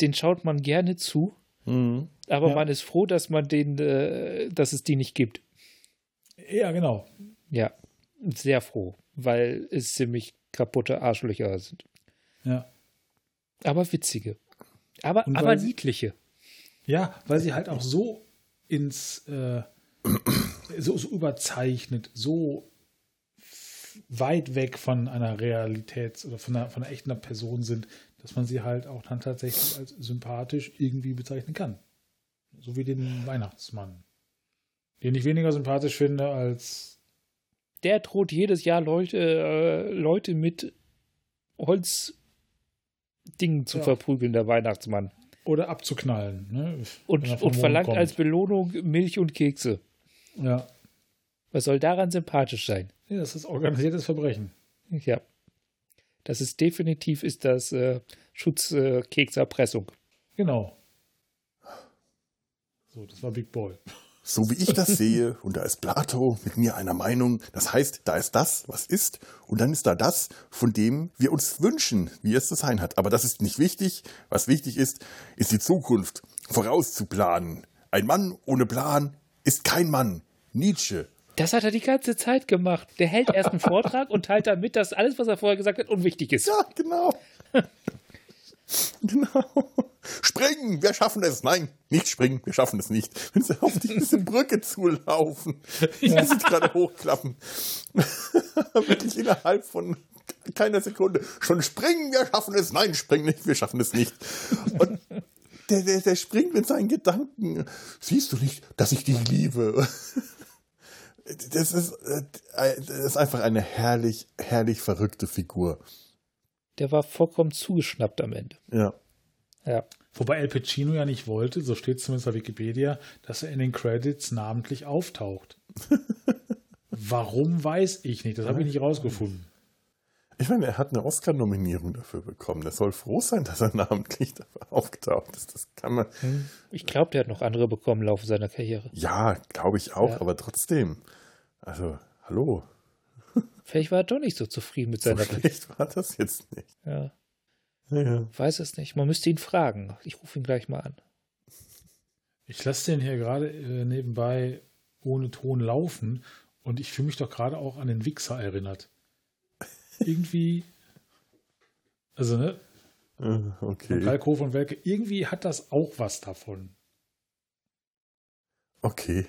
den schaut man gerne zu, Mhm. Aber ja. man ist froh, dass man den, äh, dass es die nicht gibt. Ja, genau. Ja, sehr froh, weil es ziemlich kaputte Arschlöcher sind. Ja. Aber witzige. Aber, aber niedliche. ja, weil sie halt auch so ins äh, so, so überzeichnet, so weit weg von einer Realität oder von einer, von einer echten Person sind, dass man sie halt auch dann tatsächlich als sympathisch irgendwie bezeichnen kann. So wie den Weihnachtsmann. Den ich weniger sympathisch finde als. Der droht jedes Jahr Leute, äh, Leute mit Holzdingen zu ja. verprügeln, der Weihnachtsmann. Oder abzuknallen. Ne? Und, und verlangt kommt. als Belohnung Milch und Kekse. Ja. Was soll daran sympathisch sein? Ja, das ist organisiertes Verbrechen. Ja. Das ist definitiv ist das äh, Schutzkekserpressung. Äh, genau. So, das war Big Boy. So wie ich das sehe, und da ist Plato mit mir einer Meinung, das heißt, da ist das, was ist, und dann ist da das, von dem wir uns wünschen, wie es zu sein hat. Aber das ist nicht wichtig. Was wichtig ist, ist die Zukunft vorauszuplanen. Ein Mann ohne Plan ist kein Mann. Nietzsche. Das hat er die ganze Zeit gemacht. Der hält erst einen Vortrag und teilt dann mit, dass alles, was er vorher gesagt hat, unwichtig ist. Ja, genau. genau. Springen, wir schaffen es. Nein, nicht springen, wir schaffen es nicht. Wenn sie auf diese Brücke zulaufen, ja. sie gerade hochklappen. Wirklich innerhalb von keiner Sekunde. Schon springen, wir schaffen es. Nein, springen nicht, wir schaffen es nicht. Und der, der, der springt mit seinen Gedanken. Siehst du nicht, dass ich dich liebe? Das ist, äh, das ist einfach eine herrlich, herrlich verrückte Figur. Der war vollkommen zugeschnappt am Ende. Ja. Ja. Wobei El Pacino ja nicht wollte, so steht es zumindest bei Wikipedia, dass er in den Credits namentlich auftaucht. Warum weiß ich nicht, das habe ich nicht rausgefunden. Ich meine, er hat eine Oscar-Nominierung dafür bekommen. Er soll froh sein, dass er namentlich dafür aufgetaucht ist. Das kann man. Hm. Ich glaube, der hat noch andere bekommen im Laufe seiner Karriere. Ja, glaube ich auch, ja. aber trotzdem. Also, hallo. Vielleicht war er doch nicht so zufrieden mit seiner so Vielleicht war das jetzt nicht. Ja. ja. Weiß es nicht. Man müsste ihn fragen. Ich rufe ihn gleich mal an. Ich lasse den hier gerade äh, nebenbei ohne Ton laufen und ich fühle mich doch gerade auch an den Wichser erinnert. Irgendwie, also ne? Äh, okay. Kalkofe und Welke, irgendwie hat das auch was davon. Okay.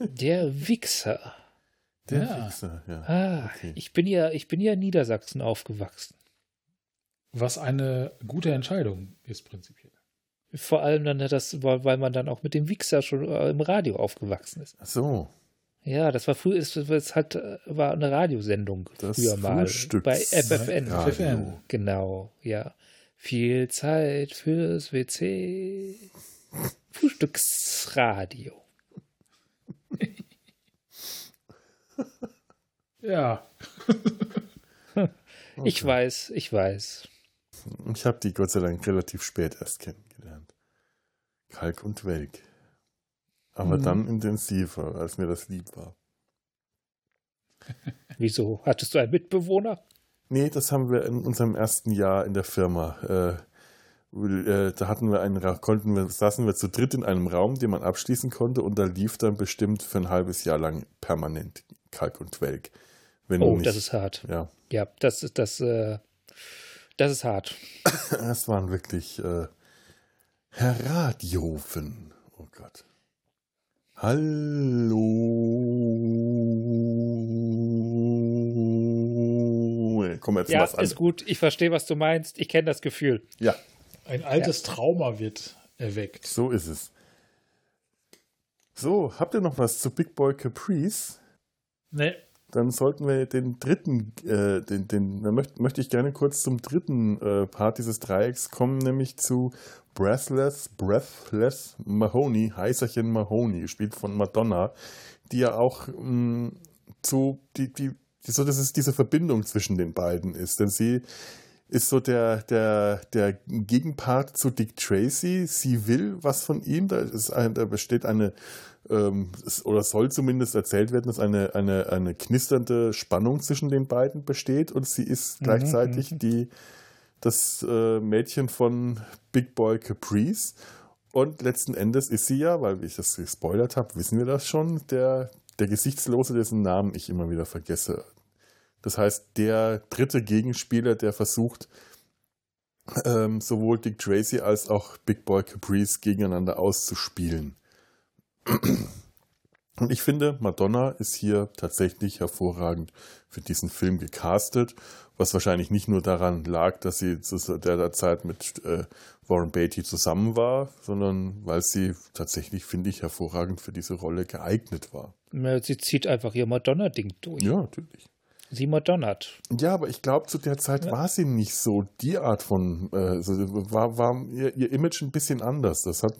Der Wichser. Der ja. Wichser, ja. Ah, okay. ich bin ja, ich bin ja in Niedersachsen aufgewachsen. Was eine gute Entscheidung ist, prinzipiell. Vor allem dann das, weil man dann auch mit dem Wichser schon äh, im Radio aufgewachsen ist. Ach so. Ja, das war früher, es, es äh, war eine Radiosendung das früher mal. Frühstücks bei FFN. FFN. Genau, ja. Viel Zeit fürs WC. Frühstücksradio. ja. Ich okay. weiß, ich weiß. Ich habe die Gott sei Dank relativ spät erst kennengelernt. Kalk und Welk. Aber mhm. dann intensiver, als mir das lieb war. Wieso? Hattest du einen Mitbewohner? Nee, das haben wir in unserem ersten Jahr in der Firma. Äh, äh, da hatten wir einen, konnten wir, saßen wir zu dritt in einem Raum, den man abschließen konnte, und da lief dann bestimmt für ein halbes Jahr lang permanent Kalk und Welk. Wenn oh, nicht, das ist hart. Ja, ja das ist das. Äh, das ist hart. Das waren wirklich äh, Herr Radiofen. Oh Gott. Hallo. Komm jetzt ja, was an. ist gut. Ich verstehe, was du meinst. Ich kenne das Gefühl. Ja. Ein altes ja. Trauma wird erweckt. So ist es. So, habt ihr noch was zu Big Boy Caprice? Nee. Dann sollten wir den dritten, äh, den, den, dann möchte, möchte ich gerne kurz zum dritten äh, Part dieses Dreiecks kommen, nämlich zu Breathless, Breathless Mahoney, Heißerchen Mahoney, gespielt von Madonna, die ja auch mh, mm, zu, die, die, so, dass es diese Verbindung zwischen den beiden ist. Denn sie ist so der, der, der Gegenpart zu Dick Tracy. Sie will was von ihm. Da, ist ein, da besteht eine, ähm, oder soll zumindest erzählt werden, dass eine, eine, eine knisternde Spannung zwischen den beiden besteht. Und sie ist mhm, gleichzeitig mhm. die, das äh, Mädchen von Big Boy Caprice. Und letzten Endes ist sie ja, weil ich das gespoilert habe, wissen wir das schon, der, der Gesichtslose, dessen Namen ich immer wieder vergesse. Das heißt, der dritte Gegenspieler, der versucht, ähm, sowohl Dick Tracy als auch Big Boy Caprice gegeneinander auszuspielen. Und ich finde, Madonna ist hier tatsächlich hervorragend für diesen Film gecastet, was wahrscheinlich nicht nur daran lag, dass sie zu der Zeit mit äh, Warren Beatty zusammen war, sondern weil sie tatsächlich, finde ich, hervorragend für diese Rolle geeignet war. Sie zieht einfach ihr Madonna-Ding durch. Ja, natürlich. Sie madonnert. Ja, aber ich glaube, zu der Zeit ja. war sie nicht so die Art von, äh, also war, war ihr, ihr, Image ein bisschen anders. Das hat,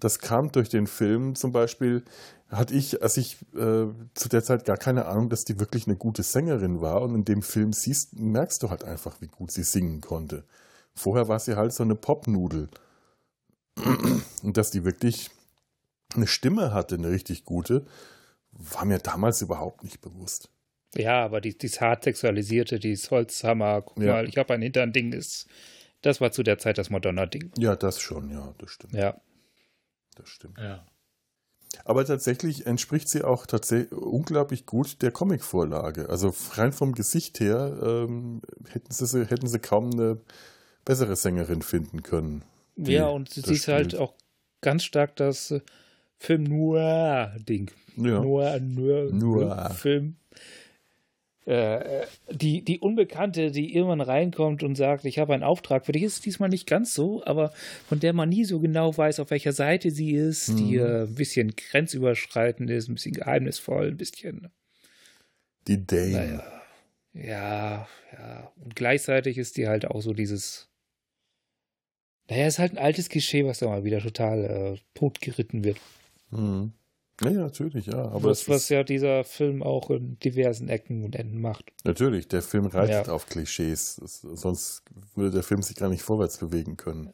das kam durch den Film zum Beispiel, hatte ich, als ich äh, zu der Zeit gar keine Ahnung, dass die wirklich eine gute Sängerin war und in dem Film siehst, merkst du halt einfach, wie gut sie singen konnte. Vorher war sie halt so eine Popnudel. Und dass die wirklich eine Stimme hatte, eine richtig gute, war mir damals überhaupt nicht bewusst. Ja, aber die, dieses hart sexualisierte, dieses Holzhammer, guck ja. mal, ich habe ein Hintern-Ding, ist, das war zu der Zeit das Madonna-Ding. Ja, das schon, ja, das stimmt. Ja. Das stimmt. Ja. Aber tatsächlich entspricht sie auch tatsächlich unglaublich gut der Comicvorlage. Also rein vom Gesicht her ähm, hätten, sie, hätten sie kaum eine bessere Sängerin finden können. Ja, und sie ist halt auch ganz stark das äh, Film Noir-Ding. Ja. Noir, Noir, Noir. Film äh, die, die Unbekannte, die irgendwann reinkommt und sagt, ich habe einen Auftrag für dich, ist diesmal nicht ganz so, aber von der man nie so genau weiß, auf welcher Seite sie ist, mhm. die äh, ein bisschen grenzüberschreitend ist, ein bisschen geheimnisvoll, ein bisschen. Die Dame. Naja, ja, ja. Und gleichzeitig ist die halt auch so dieses. Naja, ist halt ein altes Klischee, was da mal wieder total äh, totgeritten wird. Mhm. Ja, natürlich, ja. Aber was, was ja dieser Film auch in diversen Ecken und Enden macht. Natürlich, der Film reitet ja. auf Klischees. Sonst würde der Film sich gar nicht vorwärts bewegen können,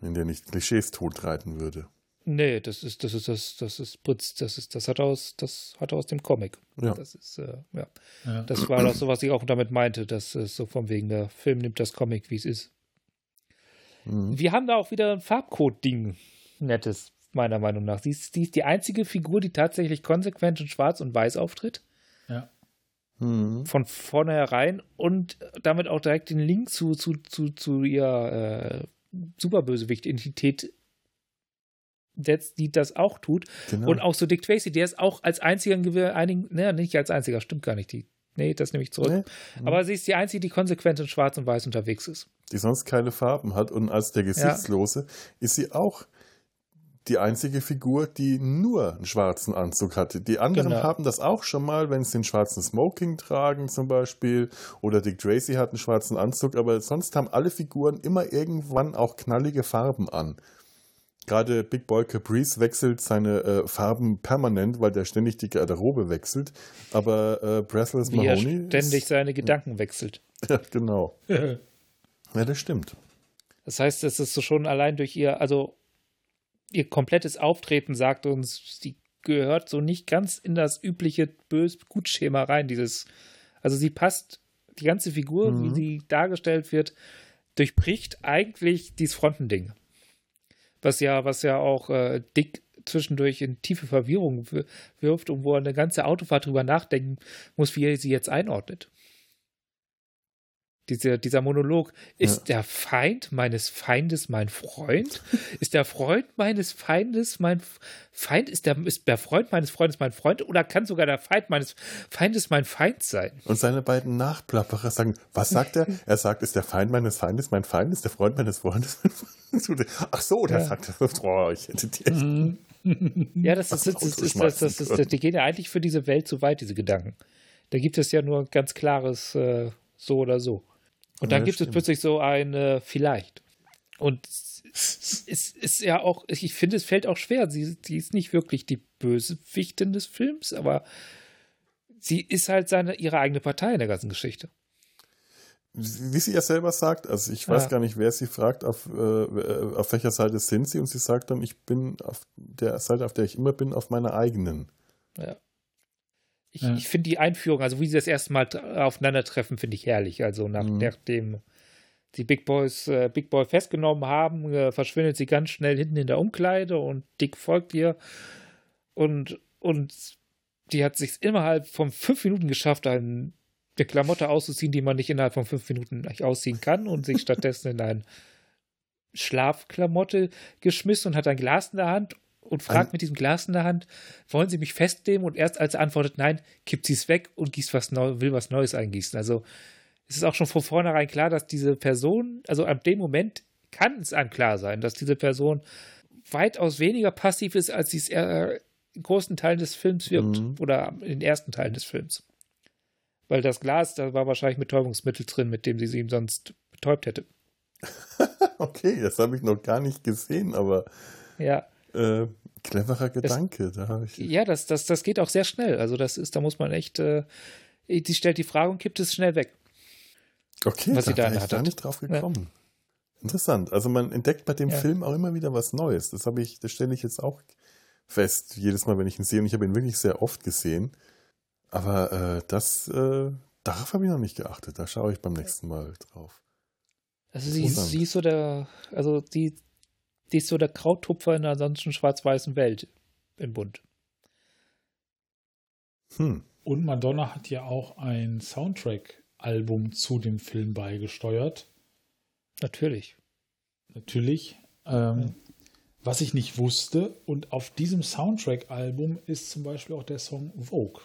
wenn der nicht Klischees totreiten würde. Nee, das ist, das ist, das, das ist Putz, das ist, das hat er aus, das hat er aus dem Comic. Ja. Das ist, äh, ja. ja. Das war das so, was ich auch damit meinte, dass es so von wegen der Film nimmt das Comic, wie es ist. Mhm. Wir haben da auch wieder ein Farbcode-Ding. Nettes, meiner Meinung nach. Sie ist, sie ist die einzige Figur, die tatsächlich konsequent in Schwarz und Weiß auftritt. Ja. Mhm. Von vornherein und damit auch direkt den Link zu, zu, zu, zu ihrer äh, Superbösewicht-Identität setzt, die das auch tut. Genau. Und auch so Dick Tracy, der ist auch als einziger in einigen, ne, nicht als einziger, stimmt gar nicht. Die, nee, das nehme ich zurück. Nee. Mhm. Aber sie ist die einzige, die konsequent in Schwarz und Weiß unterwegs ist. Die sonst keine Farben hat. Und als der Gesichtslose ja. ist sie auch die einzige Figur, die nur einen schwarzen Anzug hatte. Die anderen genau. haben das auch schon mal, wenn sie den schwarzen Smoking tragen zum Beispiel. Oder Dick Tracy hat einen schwarzen Anzug. Aber sonst haben alle Figuren immer irgendwann auch knallige Farben an. Gerade Big Boy Caprice wechselt seine äh, Farben permanent, weil der ständig die Garderobe wechselt. Aber äh, Breathless Wie Mahoney. Er ständig ist, seine Gedanken wechselt. Ja, genau. ja, das stimmt. Das heißt, es ist so schon allein durch ihr, also ihr komplettes Auftreten sagt uns, sie gehört so nicht ganz in das übliche Bös-Gut-Schema rein. Dieses, also sie passt, die ganze Figur, mhm. wie sie dargestellt wird, durchbricht eigentlich dieses Frontending was ja, was ja auch äh, Dick zwischendurch in tiefe Verwirrung wirft und wo er eine ganze Autofahrt drüber nachdenken muss, wie er sie jetzt einordnet. Diese, dieser Monolog, ist ja. der Feind meines Feindes mein Freund? ist der Freund meines Feindes mein Feind? Ist der, ist der Freund meines Freundes mein Freund? Oder kann sogar der Feind meines Feindes mein Feind sein? Und seine beiden Nachplapperer sagen, was sagt er? er sagt, ist der Feind meines Feindes mein Feind? Ist der Freund meines Freundes mein Freund? Ach so, der ja. sagt, oh, ich hätte die echt. Mhm. ja, das ist, das ist, das, ist, das ist, die gehen ja eigentlich für diese Welt zu weit, diese Gedanken. Da gibt es ja nur ein ganz klares äh, so oder so. Und dann ja, gibt stimmt. es plötzlich so ein äh, Vielleicht. Und es ist ja auch, ich finde, es fällt auch schwer. Sie, sie ist nicht wirklich die Bösewichtin des Films, aber sie ist halt seine, ihre eigene Partei in der ganzen Geschichte. Wie sie ja selber sagt, also ich weiß ja. gar nicht, wer sie fragt, auf, äh, auf welcher Seite sind sie, und sie sagt dann, ich bin auf der Seite, auf der ich immer bin, auf meiner eigenen. Ja. Ich, ja. ich finde die Einführung, also wie sie das erste Mal aufeinandertreffen, finde ich herrlich. Also nach, mhm. nachdem die Big Boys äh, Big Boy festgenommen haben, äh, verschwindet sie ganz schnell hinten in der Umkleide und Dick folgt ihr. Und, und die hat sich innerhalb von fünf Minuten geschafft, eine Klamotte auszuziehen, die man nicht innerhalb von fünf Minuten ausziehen kann und sich stattdessen in ein Schlafklamotte geschmissen und hat ein Glas in der Hand und fragt mit diesem Glas in der Hand, wollen Sie mich festnehmen? Und erst als er antwortet nein, kippt sie es weg und gießt was Neu will was Neues eingießen. Also es ist auch schon von vornherein klar, dass diese Person, also ab dem Moment kann es einem klar sein, dass diese Person weitaus weniger passiv ist, als sie es äh, in großen Teilen des Films wirkt mhm. oder in den ersten Teilen des Films. Weil das Glas, da war wahrscheinlich Betäubungsmittel drin, mit dem sie sie ihm sonst betäubt hätte. okay, das habe ich noch gar nicht gesehen, aber ja. Äh, cleverer Gedanke. Das, da ich ja, das, das, das geht auch sehr schnell. Also das ist, da muss man echt, äh, die stellt die Frage und kippt es schnell weg. Okay, was da wäre ich da nicht drauf gekommen. Ja. Interessant. Also man entdeckt bei dem ja. Film auch immer wieder was Neues. Das habe ich, das stelle ich jetzt auch fest, jedes Mal, wenn ich ihn sehe. Und ich habe ihn wirklich sehr oft gesehen. Aber äh, das, äh, darauf habe ich noch nicht geachtet. Da schaue ich beim nächsten Mal drauf. Also sie, sie ist so der, also die, die ist so der Krauttupfer in der ansonsten schwarz-weißen Welt in Bund. Hm. Und Madonna hat ja auch ein Soundtrack-Album zu dem Film beigesteuert. Natürlich. Natürlich. Ähm, ja. Was ich nicht wusste, und auf diesem Soundtrack-Album ist zum Beispiel auch der Song Vogue.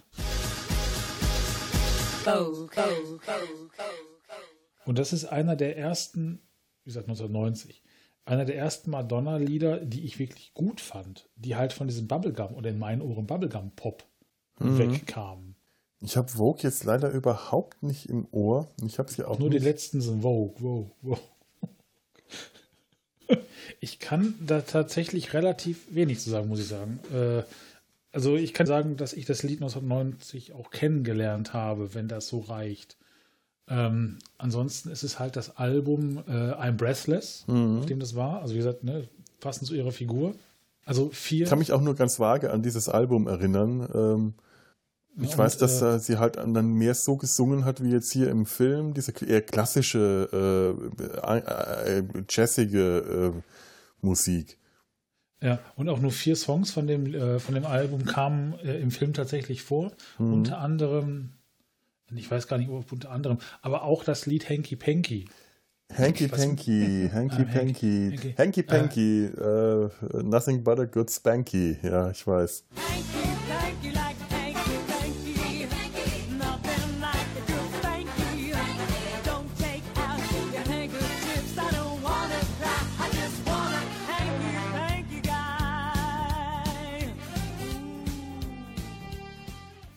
Und das ist einer der ersten, wie gesagt, 1990 einer der ersten Madonna-Lieder, die ich wirklich gut fand, die halt von diesem Bubblegum oder in meinen Ohren Bubblegum-Pop mhm. wegkamen. Ich habe Vogue jetzt leider überhaupt nicht im Ohr. Ich habe sie auch nur nicht. die letzten sind Vogue, Vogue, Vogue. Ich kann da tatsächlich relativ wenig zu sagen, muss ich sagen. Äh, Also ich kann sagen, dass ich das Lied 1990 auch kennengelernt habe, wenn das so reicht. Ähm, ansonsten ist es halt das Album äh, I'm Breathless, mhm. auf dem das war. Also wie gesagt, ne, passend zu ihrer Figur. Also vier. Ich kann mich auch nur ganz vage an dieses Album erinnern. Ähm, ich ja, weiß, und, dass äh, sie halt dann mehr so gesungen hat wie jetzt hier im Film, diese eher klassische, äh, äh, äh jazzige äh, Musik. Ja, und auch nur vier Songs von dem, äh, von dem Album kamen im Film tatsächlich vor. Mhm. Unter anderem, ich weiß gar nicht, ob unter anderem, aber auch das Lied Hanky Panky. Hanky Panky, Hanky Panky, Hanky Panky, uh, nothing but a good spanky. Ja, ich weiß. Hanky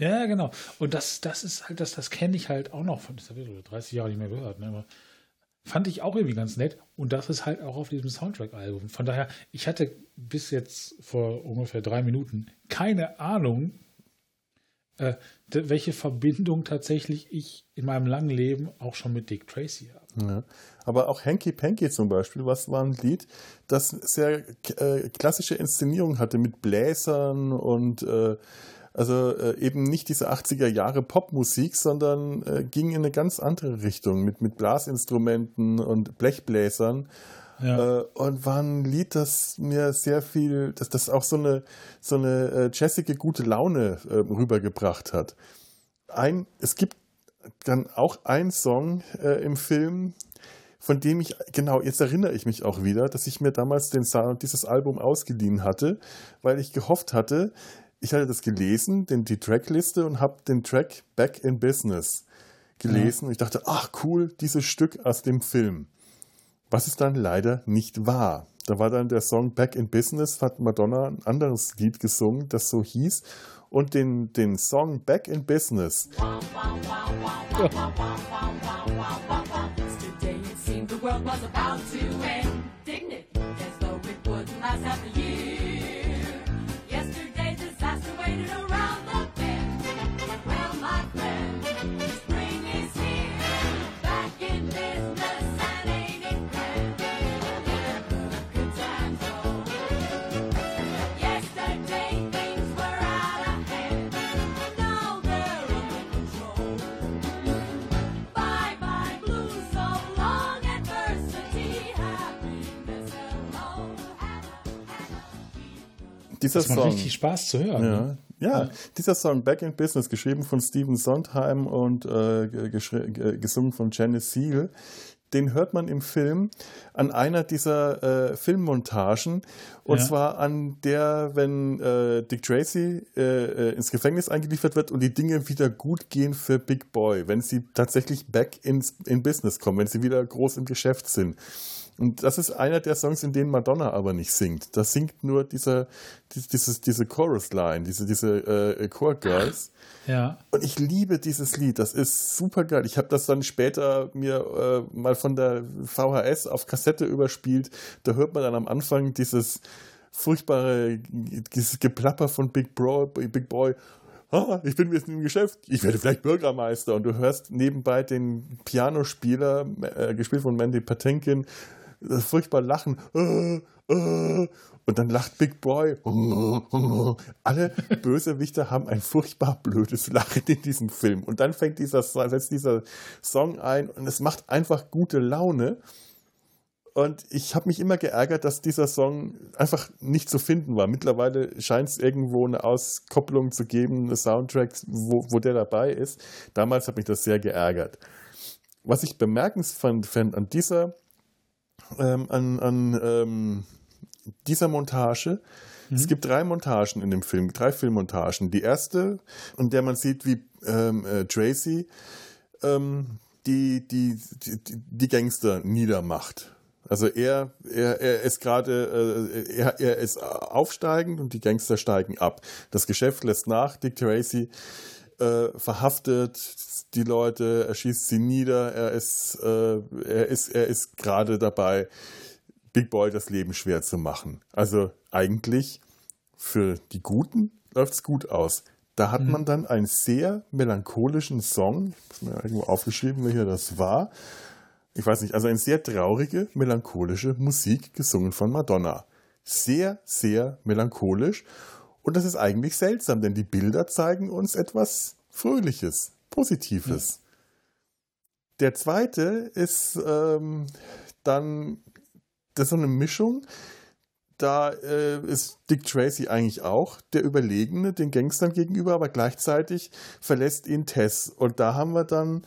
Ja, genau. Und das, das ist halt, das, das kenne ich halt auch noch von, das habe ich 30 Jahre nicht mehr gehört, ne? Aber Fand ich auch irgendwie ganz nett. Und das ist halt auch auf diesem Soundtrack-Album. Von daher, ich hatte bis jetzt vor ungefähr drei Minuten keine Ahnung, äh, welche Verbindung tatsächlich ich in meinem langen Leben auch schon mit Dick Tracy habe. Ja. Aber auch Hanky Panky zum Beispiel, was war ein Lied, das sehr äh, klassische Inszenierung hatte mit Bläsern und äh, also äh, eben nicht diese 80er Jahre Popmusik, sondern äh, ging in eine ganz andere Richtung mit, mit Blasinstrumenten und Blechbläsern. Ja. Äh, und war ein Lied, das mir sehr viel, dass das auch so eine, so eine äh, jazzige gute Laune äh, rübergebracht hat. Ein, es gibt dann auch einen Song äh, im Film, von dem ich, genau, jetzt erinnere ich mich auch wieder, dass ich mir damals den Sound, dieses Album ausgeliehen hatte, weil ich gehofft hatte, ich hatte das gelesen, den, die Trackliste und habe den Track Back in Business gelesen. Ja. Und ich dachte, ach cool, dieses Stück aus dem Film. Was es dann leider nicht war. Da war dann der Song Back in Business, hat Madonna ein anderes Lied gesungen, das so hieß. Und den, den Song Back in Business. Ja. Dieser das Song. richtig Spaß zu hören. Ja, ne? ja, ja, dieser Song Back in Business, geschrieben von Stephen Sondheim und äh, gesungen von Janice Seal, den hört man im Film an einer dieser äh, Filmmontagen. Und ja. zwar an der, wenn äh, Dick Tracy äh, äh ins Gefängnis eingeliefert wird und die Dinge wieder gut gehen für Big Boy, wenn sie tatsächlich back ins, in Business kommen, wenn sie wieder groß im Geschäft sind. Und das ist einer der Songs, in denen Madonna aber nicht singt. Da singt nur dieser, dieses, diese Chorus-Line, diese, diese äh, Chor-Girls. Ja. Und ich liebe dieses Lied. Das ist super geil. Ich habe das dann später mir äh, mal von der VHS auf Kassette überspielt. Da hört man dann am Anfang dieses furchtbare dieses Geplapper von Big, Bro, Big Boy. Ah, ich bin jetzt im Geschäft, ich werde vielleicht Bürgermeister. Und du hörst nebenbei den Pianospieler, äh, gespielt von Mandy Patinkin, furchtbar lachen. Äh, äh. Und dann lacht Big Boy. Alle Bösewichter haben ein furchtbar blödes Lachen in diesem Film. Und dann fängt dieser, setzt dieser Song ein und es macht einfach gute Laune. Und ich habe mich immer geärgert, dass dieser Song einfach nicht zu finden war. Mittlerweile scheint es irgendwo eine Auskopplung zu geben, eine Soundtrack, wo, wo der dabei ist. Damals hat mich das sehr geärgert. Was ich bemerkenswert fand an dieser ähm, an, an ähm, dieser Montage. Mhm. Es gibt drei Montagen in dem Film, drei Filmmontagen. Die erste, in der man sieht, wie ähm, äh, Tracy ähm, die, die, die, die Gangster niedermacht. Also er, er, er ist gerade, äh, er, er ist aufsteigend und die Gangster steigen ab. Das Geschäft lässt nach, Dick Tracy äh, verhaftet die Leute, er schießt sie nieder, er ist, äh, er ist, er ist gerade dabei, Big Boy das Leben schwer zu machen. Also eigentlich für die Guten läuft's gut aus. Da hat mhm. man dann einen sehr melancholischen Song, ich habe mir irgendwo aufgeschrieben, welcher das war. Ich weiß nicht, also eine sehr traurige, melancholische Musik gesungen von Madonna. Sehr, sehr melancholisch. Und das ist eigentlich seltsam, denn die Bilder zeigen uns etwas Fröhliches, Positives. Ja. Der zweite ist ähm, dann, das ist so eine Mischung da äh, ist Dick Tracy eigentlich auch der Überlegene den Gangstern gegenüber, aber gleichzeitig verlässt ihn Tess. Und da haben wir dann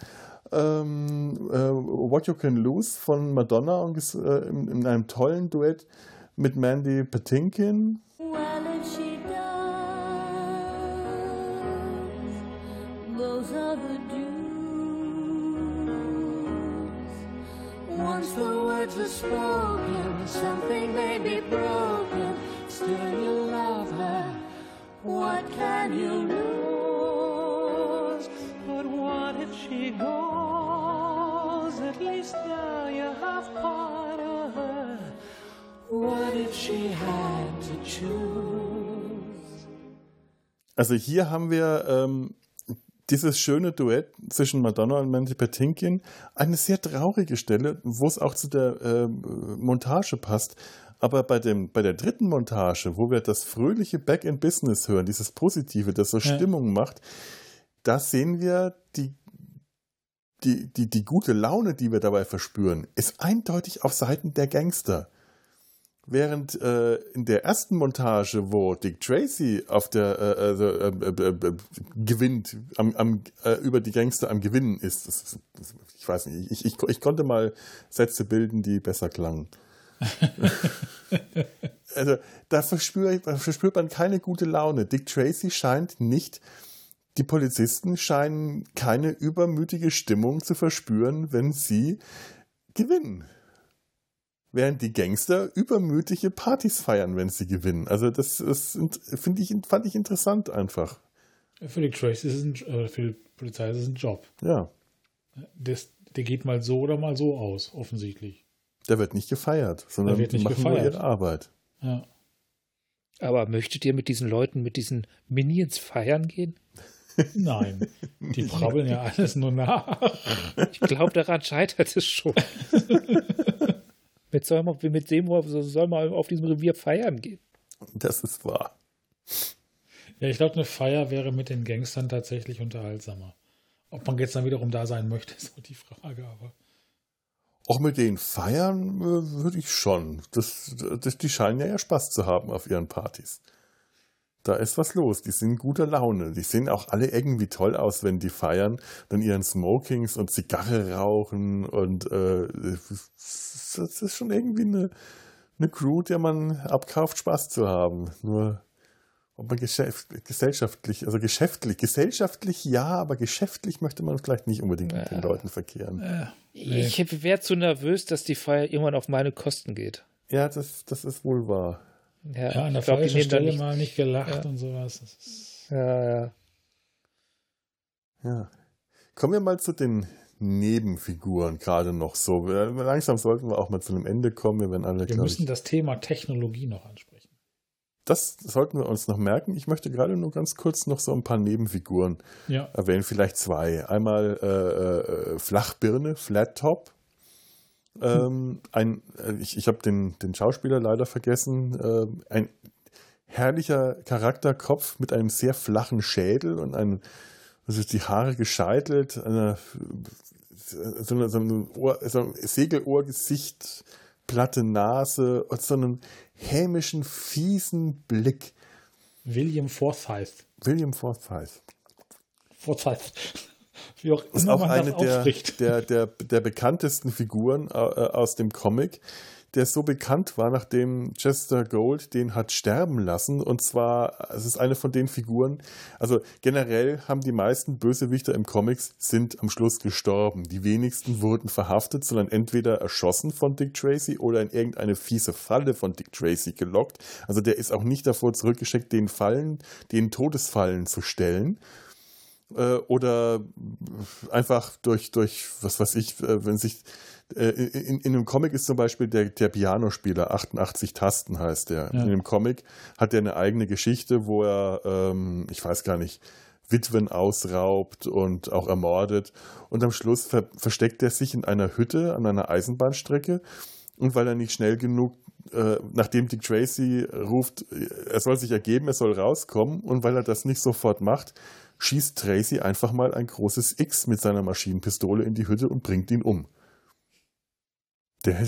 ähm, äh, What You Can Lose von Madonna und, äh, in, in, einem tollen Duett mit Mandy Patinkin. Once the words are spoken, something may be broken. Still you love her. What can you lose? But what if she goes? At least now you have part of her. What if she had to choose? Also hier haben wir ähm, dieses schöne Duett zwischen Madonna und Mandy Patinkin, eine sehr traurige Stelle, wo es auch zu der äh, Montage passt. Aber bei, dem, bei der dritten Montage, wo wir das fröhliche Back in Business hören, dieses Positive, das so ja. Stimmung macht, da sehen wir die, die, die, die gute Laune, die wir dabei verspüren, ist eindeutig auf Seiten der Gangster. Während äh, in der ersten Montage, wo Dick Tracy auf der äh, also, äh, äh, äh gewinnt, am, am, äh, über die Gangster am Gewinnen ist, das, das, ich weiß nicht, ich, ich, ich konnte mal Sätze bilden, die besser klangen. also da verspürt, verspürt man keine gute Laune. Dick Tracy scheint nicht, die Polizisten scheinen keine übermütige Stimmung zu verspüren, wenn sie gewinnen während die Gangster übermütige Partys feiern, wenn sie gewinnen. Also das finde ich, fand ich interessant einfach. Für die Trace ist es ein, äh, für die Polizei ist es ein Job. Ja. Das, der geht mal so oder mal so aus, offensichtlich. Der wird nicht gefeiert, sondern wird nicht machen gefeiert. nur ihre Arbeit. Ja. Aber möchtet ihr mit diesen Leuten, mit diesen Minions feiern gehen? Nein, die brabbeln ja alles nur nach. Ich glaube, daran scheitert es schon. Mit, soll man, mit dem soll man auf diesem Revier feiern gehen. Das ist wahr. Ja, ich glaube, eine Feier wäre mit den Gangstern tatsächlich unterhaltsamer. Ob man jetzt dann wiederum da sein möchte, ist so die Frage, aber. Auch mit den Feiern äh, würde ich schon. Das, das, die scheinen ja, ja Spaß zu haben auf ihren Partys. Da ist was los. Die sind guter Laune. Die sehen auch alle irgendwie toll aus, wenn die feiern, dann ihren Smokings und Zigarre rauchen und äh, das ist schon irgendwie eine, eine Crew, der man abkauft, Spaß zu haben. Nur ob man geschäft, gesellschaftlich, also geschäftlich, gesellschaftlich ja, aber geschäftlich möchte man vielleicht nicht unbedingt mit den Leuten verkehren. Ich wäre zu nervös, dass die Feier irgendwann auf meine Kosten geht. Ja, das, das ist wohl wahr. Ja, ja an der glaub, falschen Stelle nicht, mal nicht gelacht ja. und sowas. Ja, ja. Ja. Kommen wir mal zu den Nebenfiguren gerade noch so. Langsam sollten wir auch mal zu einem Ende kommen. Wir, werden alle, wir müssen ich, das Thema Technologie noch ansprechen. Das sollten wir uns noch merken. Ich möchte gerade nur ganz kurz noch so ein paar Nebenfiguren ja. erwähnen, vielleicht zwei. Einmal äh, äh, Flachbirne, Flat Top. Ähm, ein, äh, ich ich habe den, den Schauspieler leider vergessen. Äh, ein herrlicher Charakterkopf mit einem sehr flachen Schädel und einem also die Haare gescheitelt, eine, so, eine, so ein Ohr, so ein Segelohrgesicht, platte Nase und so einen hämischen, fiesen Blick. William Forsyth. William Forsyth. Forsyth. Wie auch ist auch eine der, der, der, der bekanntesten Figuren äh, aus dem Comic der so bekannt war, nachdem Chester Gold den hat sterben lassen. Und zwar, es ist eine von den Figuren, also generell haben die meisten Bösewichter im Comics sind am Schluss gestorben. Die wenigsten wurden verhaftet, sondern entweder erschossen von Dick Tracy oder in irgendeine fiese Falle von Dick Tracy gelockt. Also der ist auch nicht davor zurückgeschickt, den Fallen, den Todesfallen zu stellen äh, oder einfach durch, durch, was weiß ich, äh, wenn sich Äh, in, in einem Comic ist zum Beispiel der, der Pianospieler, 88 Tasten heißt der. Ja. In dem Comic hat er eine eigene Geschichte, wo er, ähm, ich weiß gar nicht, Witwen ausraubt und auch ermordet. Und am Schluss ver versteckt er sich in einer Hütte an einer Eisenbahnstrecke. Und weil er nicht schnell genug, äh, nachdem Dick Tracy ruft, er soll sich ergeben, er soll rauskommen, und weil er das nicht sofort macht, schießt Tracy einfach mal ein großes X mit seiner Maschinenpistole in die Hütte und bringt ihn um. Der,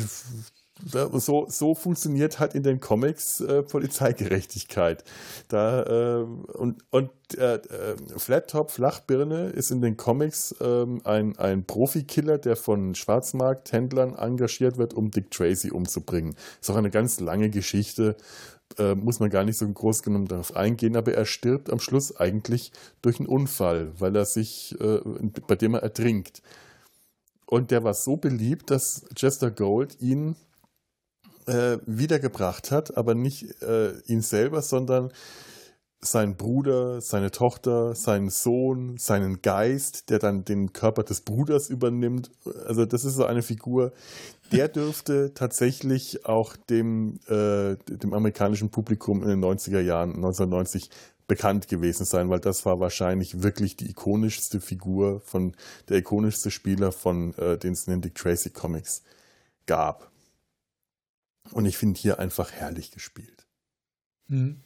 so, so funktioniert halt in den Comics äh, Polizeigerechtigkeit. Da, äh, und und äh, äh Flat Top Flachbirne ist in den Comics ähm, ein, ein Profikiller, der von Schwarzmarkthändlern engagiert wird, um Dick Tracy umzubringen. Ist auch eine ganz lange Geschichte, äh, muss man gar nicht so groß genommen darauf eingehen, aber er stirbt am Schluss eigentlich durch einen Unfall, weil er sich, äh, bei dem er ertrinkt. Und der war so beliebt, dass Chester Gold ihn äh, wiedergebracht hat, aber nicht äh, ihn selber, sondern sein Bruder, seine Tochter, seinen Sohn, seinen Geist, der dann den Körper des Bruders übernimmt. Also das ist so eine Figur, der dürfte tatsächlich auch dem, äh, dem amerikanischen Publikum in den 90er Jahren, 1990, bekannt gewesen sein, weil das war wahrscheinlich wirklich die ikonischste Figur von, der ikonischste Spieler von äh, den Dick Tracy Comics gab. Und ich finde hier einfach herrlich gespielt. Mhm.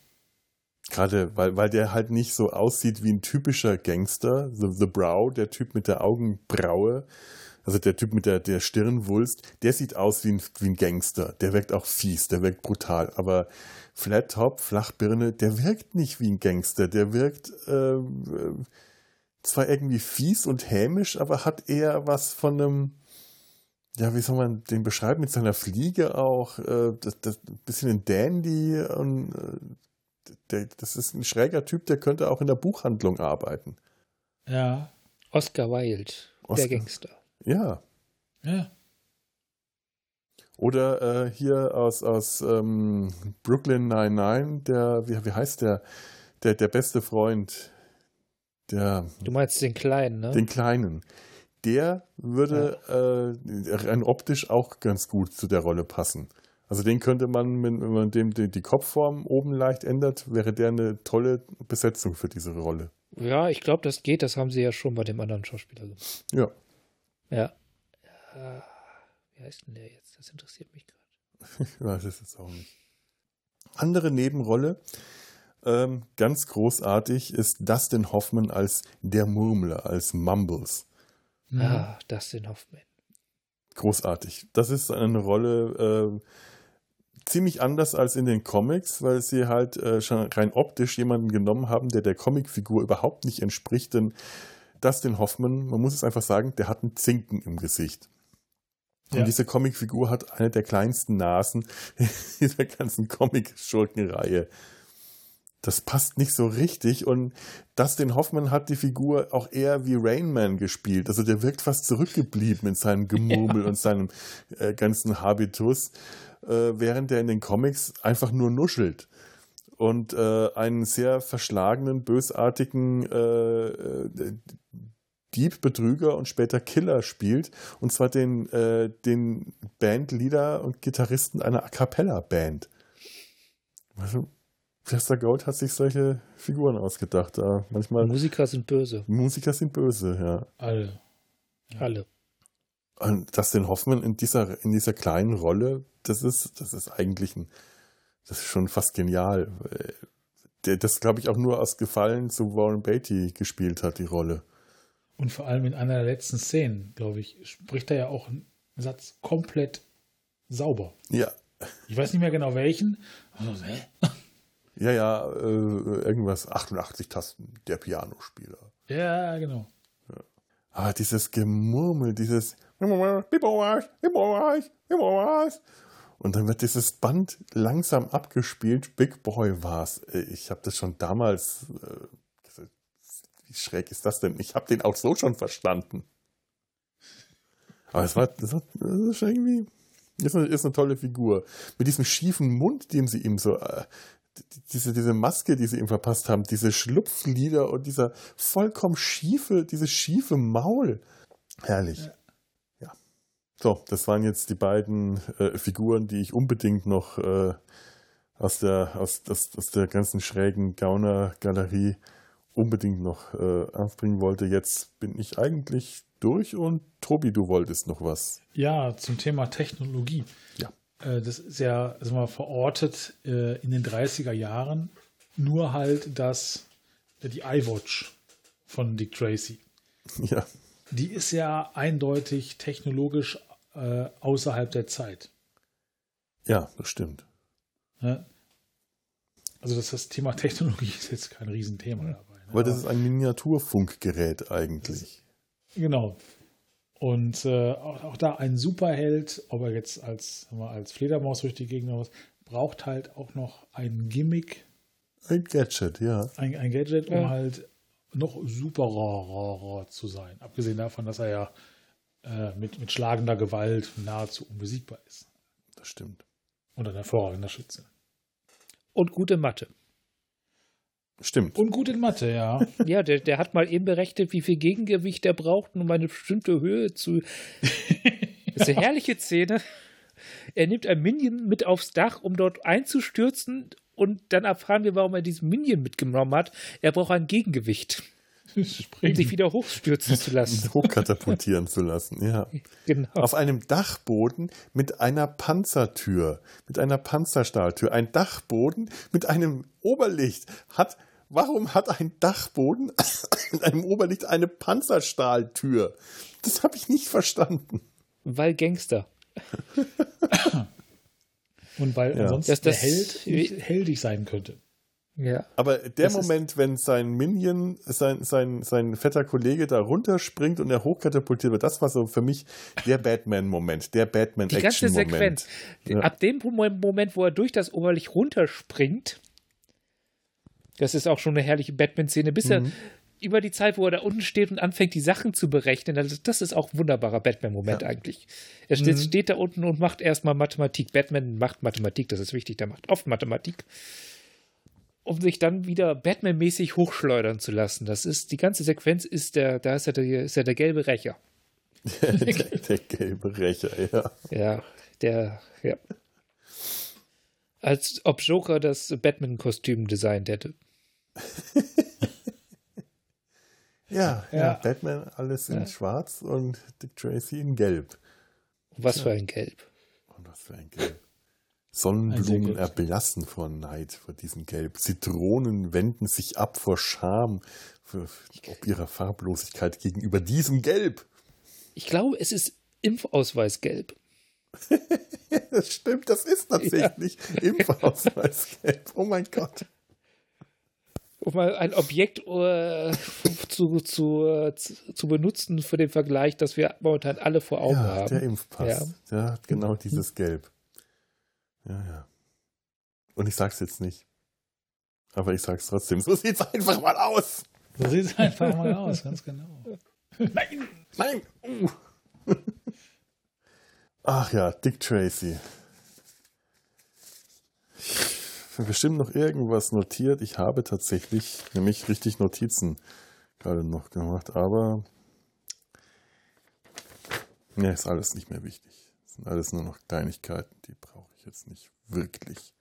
Gerade weil, weil der halt nicht so aussieht wie ein typischer Gangster. The, the Brow, der Typ mit der Augenbraue, also der Typ mit der, der Stirnwulst, der sieht aus wie ein, wie ein Gangster. Der wirkt auch fies, der wirkt brutal. Aber Flat Top, Flachbirne, der wirkt nicht wie ein Gangster. Der wirkt äh, zwar irgendwie fies und hämisch, aber hat eher was von einem, ja, wie soll man den beschreiben, mit seiner Fliege auch, äh, das, das bisschen ein Dandy und äh, der, das ist ein schräger Typ, der könnte auch in der Buchhandlung arbeiten. Ja. Oscar Wilde, Oscar. der Gangster. Ja. Ja. Oder äh, hier aus, aus ähm, Brooklyn 99, der, wie, wie heißt der? Der, der beste Freund. Der, du meinst den Kleinen, ne? Den Kleinen. Der würde ja. äh, rein optisch auch ganz gut zu der Rolle passen. Also den könnte man, wenn man dem die, Kopfform oben leicht ändert, wäre der eine tolle Besetzung für diese Rolle. Ja, ich glaube, das geht. Das haben sie ja schon bei dem anderen Schauspieler gemacht. Ja. Ja. Wie heißt denn der jetzt? Das interessiert mich gerade. ich weiß es jetzt auch nicht. Andere Nebenrolle, ähm, ganz großartig, ist Dustin Hoffman als der Murmler, als Mumbles. Ah, Dustin Hoffman. Großartig. Das ist eine Rolle äh, ziemlich anders als in den Comics, weil sie halt äh, schon rein optisch jemanden genommen haben, der der Comicfigur überhaupt nicht entspricht, denn Dustin Hoffman, man muss es einfach sagen, der hat einen Zinken im Gesicht. Und ja. diese Comicfigur hat eine der kleinsten Nasen dieser ganzen Comic-Schurkenreihe. Das passt nicht so richtig und Dustin Hoffman hat die Figur auch eher wie Rainman gespielt. Also der wirkt fast zurückgeblieben in seinem Gemurmel ja. und seinem äh, ganzen Habitus, äh, während er in den Comics einfach nur nuschelt und äh, einen sehr verschlagenen, bösartigen äh, äh, Dieb, Betrüger und später Killer spielt. Und zwar den, äh, den Bandleader und Gitarristen einer A Cappella-Band. Also, Chester Gold hat sich solche Figuren ausgedacht. Da manchmal Musiker sind böse. Musiker sind böse, ja. Alle. Alle. Und Dustin Hoffman in dieser, in dieser kleinen Rolle, das ist, das ist eigentlich ein, das ist schon fast genial. Der, das, glaube ich, auch nur aus Gefallen zu Warren Beatty gespielt hat, die Rolle. Und vor allem in einer der letzten Szenen, glaube ich, spricht er ja auch einen Satz komplett sauber. Ja. Ich weiß nicht mehr genau welchen. Also, hä? Ja, ja, äh, irgendwas 88 Tasten, der Pianospieler. Ja, genau. Ja. Aber dieses Gemurmel, dieses und dann wird dieses Band langsam abgespielt. Big Boy war's. Ich habe das schon damals. Äh, wie schräg ist das denn? Ich habe den auch so schon verstanden. Aber es war, das, war, das ist irgendwie. Ist eine, ist eine tolle Figur. Mit diesem schiefen Mund, den sie ihm so. Äh, diese, diese Maske, die sie ihm verpasst haben, diese Schlupflider und dieser vollkommen schiefe, dieses schiefe Maul. Herrlich. Ja. So, das waren jetzt die beiden äh, Figuren, die ich unbedingt noch äh, aus, der, aus, aus, aus der ganzen schrägen Gauner-Galerie unbedingt noch äh, aufbringen wollte. Jetzt bin ich eigentlich durch und Tobi, du wolltest noch was. Ja, zum Thema Technologie. Ja. Äh, das ist ja also mal verortet äh, in den 30er Jahren. Nur halt das, äh, die iWatch von Dick Tracy. Ja. Die ist ja eindeutig technologisch äh, außerhalb der Zeit. Ja, das stimmt. Ja. Also das, das Thema Technologie ist jetzt kein Riesenthema dabei. Ne? Aber das ist ein Miniaturfunkgerät eigentlich. Genau. Und äh, auch, auch, da ein Superheld, ob er jetzt als, wir, als Fledermaus durch die Gegend muss, braucht halt auch noch ein Gimmick. Ein Gadget, ja. Ein, ein Gadget, um ja. halt noch superer zu sein. Abgesehen davon, dass er ja äh, mit, mit schlagender Gewalt nahezu unbesiegbar ist. Das stimmt. Und ein hervorragender Schütze. Und gute Mathe. Stimmt. Und gut in Mathe, ja. Ja, der, der hat mal eben berechnet, wie viel Gegengewicht er braucht, um eine bestimmte Höhe zu. das ist eine herrliche Szene. Er nimmt ein Minion mit aufs Dach, um dort einzustürzen, und dann erfahren wir, warum er diesen Minion mitgenommen hat. Er braucht ein Gegengewicht. Um sich wieder hochstürzen zu lassen. Hochkatapultieren zu lassen, ja. Genau. Auf einem Dachboden mit einer Panzertür, mit einer Panzerstahltür. Ein Dachboden mit einem Oberlicht hat Warum hat ein Dachboden mit einem Oberlicht eine Panzerstahltür? Das habe ich nicht verstanden. Weil Gangster. Und weil ja. ansonsten das, das, der Held heldig sein könnte. Ja. Aber der das Moment, wenn sein Minion, sein, sein, sein fetter Kollege da runterspringt und er hochkatapultiert wird, das war so für mich der Batman-Moment, der Batman-Action-Moment. Die ganze Sequenz. Ja. Ab dem Moment, wo er durch das Oberlicht runterspringt, das ist auch schon eine herrliche Batman-Szene, bis mhm. er über die Zeit, wo er da unten steht und anfängt, die Sachen zu berechnen, das ist auch ein wunderbarer Batman-Moment ja. eigentlich. Er steht, mhm. steht, da unten und macht erstmal Mathematik. Batman macht Mathematik, das ist wichtig, der macht oft Mathematik. Um sich dann wieder Batman-mäßig hochschleudern zu lassen. Das ist, die ganze Sequenz ist der, da ist er der, ist er der gelbe Rächer. der, der gelbe Rächer, ja. Ja, der, ja. Als ob Joker das Batman-Kostüm designt hätte. Ja, ja, ja, Batman alles in ja. schwarz und Dick Tracy in gelb. Was ja. für ein Gelb. Und was für ein Gelb. Sonnenblumen erblassen vor Neid, vor diesem Gelb. Zitronen wenden sich ab vor Scham, für, ob ihrer Farblosigkeit gegenüber diesem Gelb. Ich glaube, es ist Impfausweisgelb. das stimmt, das ist tatsächlich Impfausweisgelb. Oh mein Gott um mal ein Objekt uh, zu, zu, zu benutzen für den Vergleich, dass wir momentan alle vor Augen ja, haben. Der Impfpass. Ja. Hat genau dieses Gelb. Ja, ja. Und ich sag's jetzt nicht. Aber ich sag's trotzdem. So sieht's einfach mal aus. So sieht's einfach mal aus, ganz genau. Nein! Nein! Uh. Ach ja, Dick Tracy bestimmt noch irgendwas notiert. Ich habe tatsächlich nämlich richtig Notizen gerade noch gemacht, aber ne, ist alles nicht mehr wichtig. Das sind alles nur noch Kleinigkeiten, die brauche ich jetzt nicht wirklich.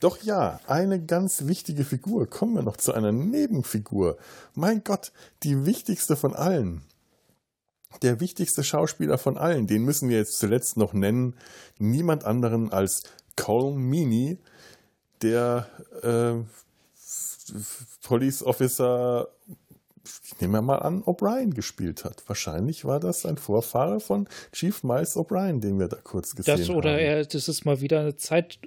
Doch ja, eine ganz wichtige Figur. Kommen wir noch zu einer Nebenfigur. Mein Gott, die wichtigste von allen. Der wichtigste Schauspieler von allen, den müssen wir jetzt zuletzt noch nennen. Niemand anderen als Cole Meany, der äh, Police Officer, ich nehme mal an, O'Brien gespielt hat. Wahrscheinlich war das ein Vorfahre von Chief Miles O'Brien, den wir da kurz gesehen das, oder haben. Er, das ist mal wieder eine Zeit,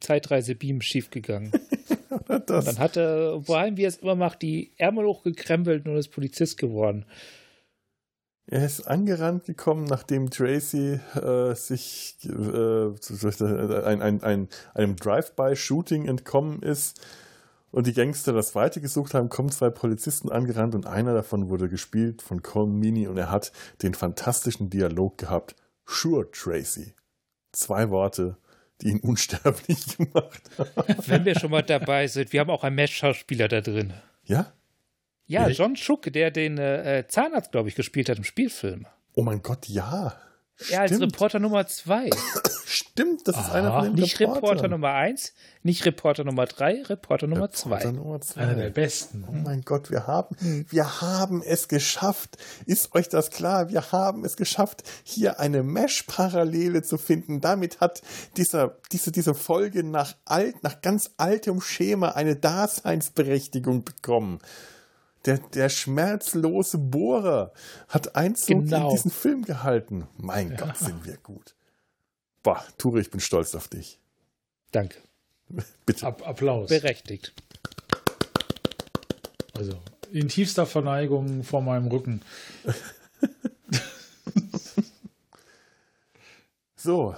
Zeitreise-Beam schiefgegangen. dann hat er O'Brien, wie er es immer macht, die Ärmel hochgekrempelt und ist Polizist geworden. Er ist angerannt gekommen, nachdem Tracy äh, sich äh, ein, ein, ein, einem Drive-by-Shooting entkommen ist und die Gangster das weitergesucht haben, kommen zwei Polizisten angerannt und einer davon wurde gespielt von Colm Meaney und er hat den fantastischen Dialog gehabt. Sure, Tracy. Zwei Worte, die ihn unsterblich gemacht haben. Wenn wir schon mal dabei sind, wir haben auch einen Match-Schauspieler da drin. Ja? Ja, John Schuck, der den äh, Zahnarzt, glaube ich, gespielt hat im Spielfilm. Oh mein Gott, ja. Er als Reporter Nummer zwei. Stimmt, das ist Aha. einer von den Nicht Reportern. Reporter Nummer eins, nicht Reporter Nummer drei, Reporter Nummer Reporter zwei. Nummer zwei. Einer der besten. Oh mein Gott, wir haben, hm. wir haben es geschafft. Ist euch das klar? Wir haben es geschafft, hier eine Mesh-Parallele zu finden. Damit hat dieser, diese, diese Folge nach alt, nach ganz altem Schema eine Daseinsberechtigung bekommen. Der, der schmerzlose Bohrer hat Einzug genau. in diesen Film gehalten. Mein ja. Gott, sind wir gut. Boah, Ture, ich bin stolz auf dich. Danke. Bitte. Ab Applaus. Berechtigt. Also, in tiefster Verneigung vor meinem Rücken. so.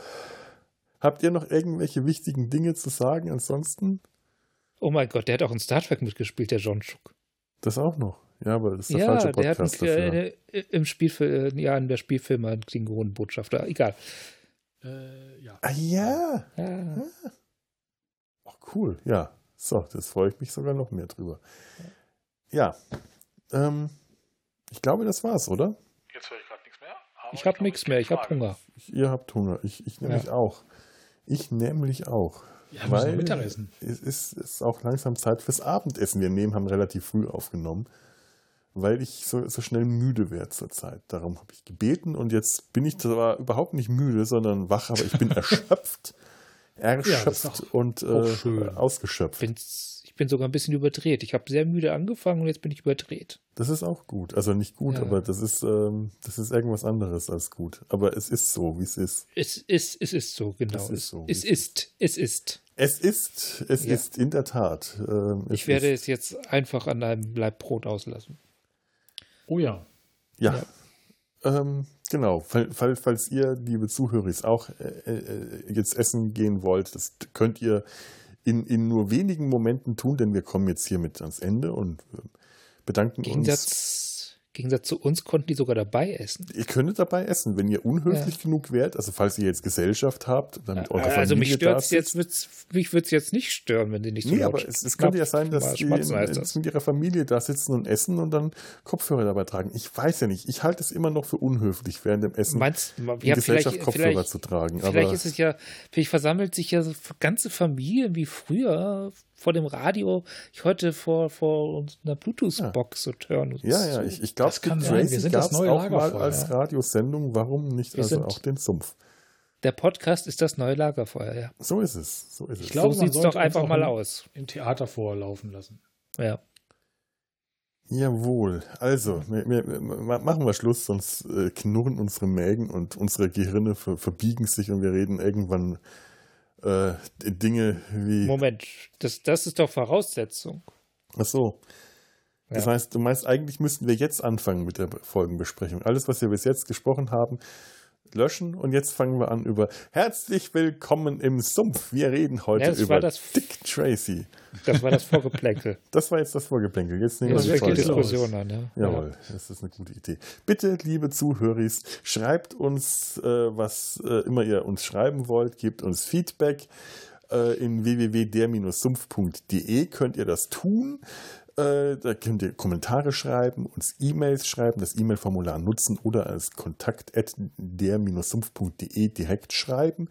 Habt ihr noch irgendwelche wichtigen Dinge zu sagen? Ansonsten? Oh mein Gott, der hat auch in Star Trek mitgespielt, der John Schuck. Das auch noch. Ja, aber das ist der ja, falsche Podcast der hat einen, dafür. Äh, im Spielfilm, ja, in der Spielfilm einen Klingonenbotschafter. Egal. Äh, ja. Ah, ja. ja. Ah. Oh, cool. Ja. So, das freue ich mich sogar noch mehr drüber. Ja. Ähm, ich glaube, das war's, oder? Jetzt höre ich gerade nichts mehr. ich habe nichts mehr. Ich habe Hunger. Ich, ihr habt Hunger. Ich, ich nämlich ja. auch. Ich nämlich auch. Ja, weil Mittagessen. Es ist, ist auch langsam Zeit fürs Abendessen. Wir nehmen, haben relativ früh aufgenommen, weil ich so, so schnell müde werde zurzeit. Darum habe ich gebeten und jetzt bin ich zwar überhaupt nicht müde, sondern wach, aber ich bin erschöpft. erschöpft ja, und äh, ausgeschöpft. Bin's ich bin sogar ein bisschen überdreht. Ich habe sehr müde angefangen und jetzt bin ich überdreht. Das ist auch gut. Also nicht gut, ja. aber das ist, ähm, das ist irgendwas anderes als gut. Aber es ist so, wie es ist. Es ist, es ist so, genau. Es ist so. Es ist, es ist. Es ist, es ja. ist in der Tat. Ähm, ich werde ist. es jetzt einfach an einem Leib Brot auslassen. Oh ja. Ja. ja. Ähm, genau. Fall, fall, falls ihr, liebe Zuhörer, auch äh, äh, jetzt essen gehen wollt, das könnt ihr in, in nur wenigen Momenten tun, denn wir kommen jetzt hiermit ans Ende und äh, bedanken Gegensatz, uns. Gegensatz zu uns konnten die sogar dabei essen. Ihr könntet dabei essen, wenn ihr unhöflich ja. genug wärt, also falls ihr jetzt Gesellschaft habt, damit eure Familie Also mich stört jetzt, wird's, mich würde es jetzt nicht stören, wenn die nicht so Nee, aber es, es könnte ja sein, dass die in, in, mit ihrer Familie da sitzen und essen und dann Kopfhörer dabei tragen. Ich weiß ja nicht, ich halte es immer noch für unhöflich, während dem Essen Meinst, in ja, Gesellschaft Kopfhörer zu tragen. Vielleicht ist es ja, vielleicht versammelt sich ja so ganze Familien wie früher vor dem Radio, ich heute vor, vor einer Bluetooth-Box ja. so hören. Ja, ja, ich, ich glaube, Tracy gab es auch mal als. Radiosendung. Warum nicht Wir also auch den Sumpf? Der Podcast ist das neue Lagerfeuer, ja. So ist es. So, ist ich glaube, so sieht es doch einfach mal aus. Im Theater vorlaufen lassen. Ja. Jawohl. Also, wir, wir, machen wir Schluss, sonst äh, knurren unsere Mägen und unsere Gehirne ver, verbiegen sich und wir reden irgendwann äh, Dinge wie. Moment, das, das ist doch Voraussetzung. Ach so. Das ja. heißt, du meinst, eigentlich müssten wir jetzt anfangen mit der Folgenbesprechung. Alles, was wir bis jetzt gesprochen haben, löschen und jetzt fangen wir an über Herzlich willkommen im Sumpf. Wir reden heute ja, über Dick Tracy. Das war das Vorgeplänkel. Das war jetzt das Vorgeplänkel. Jetzt nehmen wir die Diskussion an. Ja. Jawohl, das ist eine gute Idee. Bitte, liebe Zuhörer, schreibt uns, äh, was äh, immer ihr uns schreiben wollt, gebt uns Feedback. Äh, in www.der-sumpf.de könnt ihr das tun. Äh, da könnt ihr Kommentare schreiben, uns E-Mails schreiben, das E-Mail-Formular nutzen oder als kontakt der-sumpf.de direkt schreiben.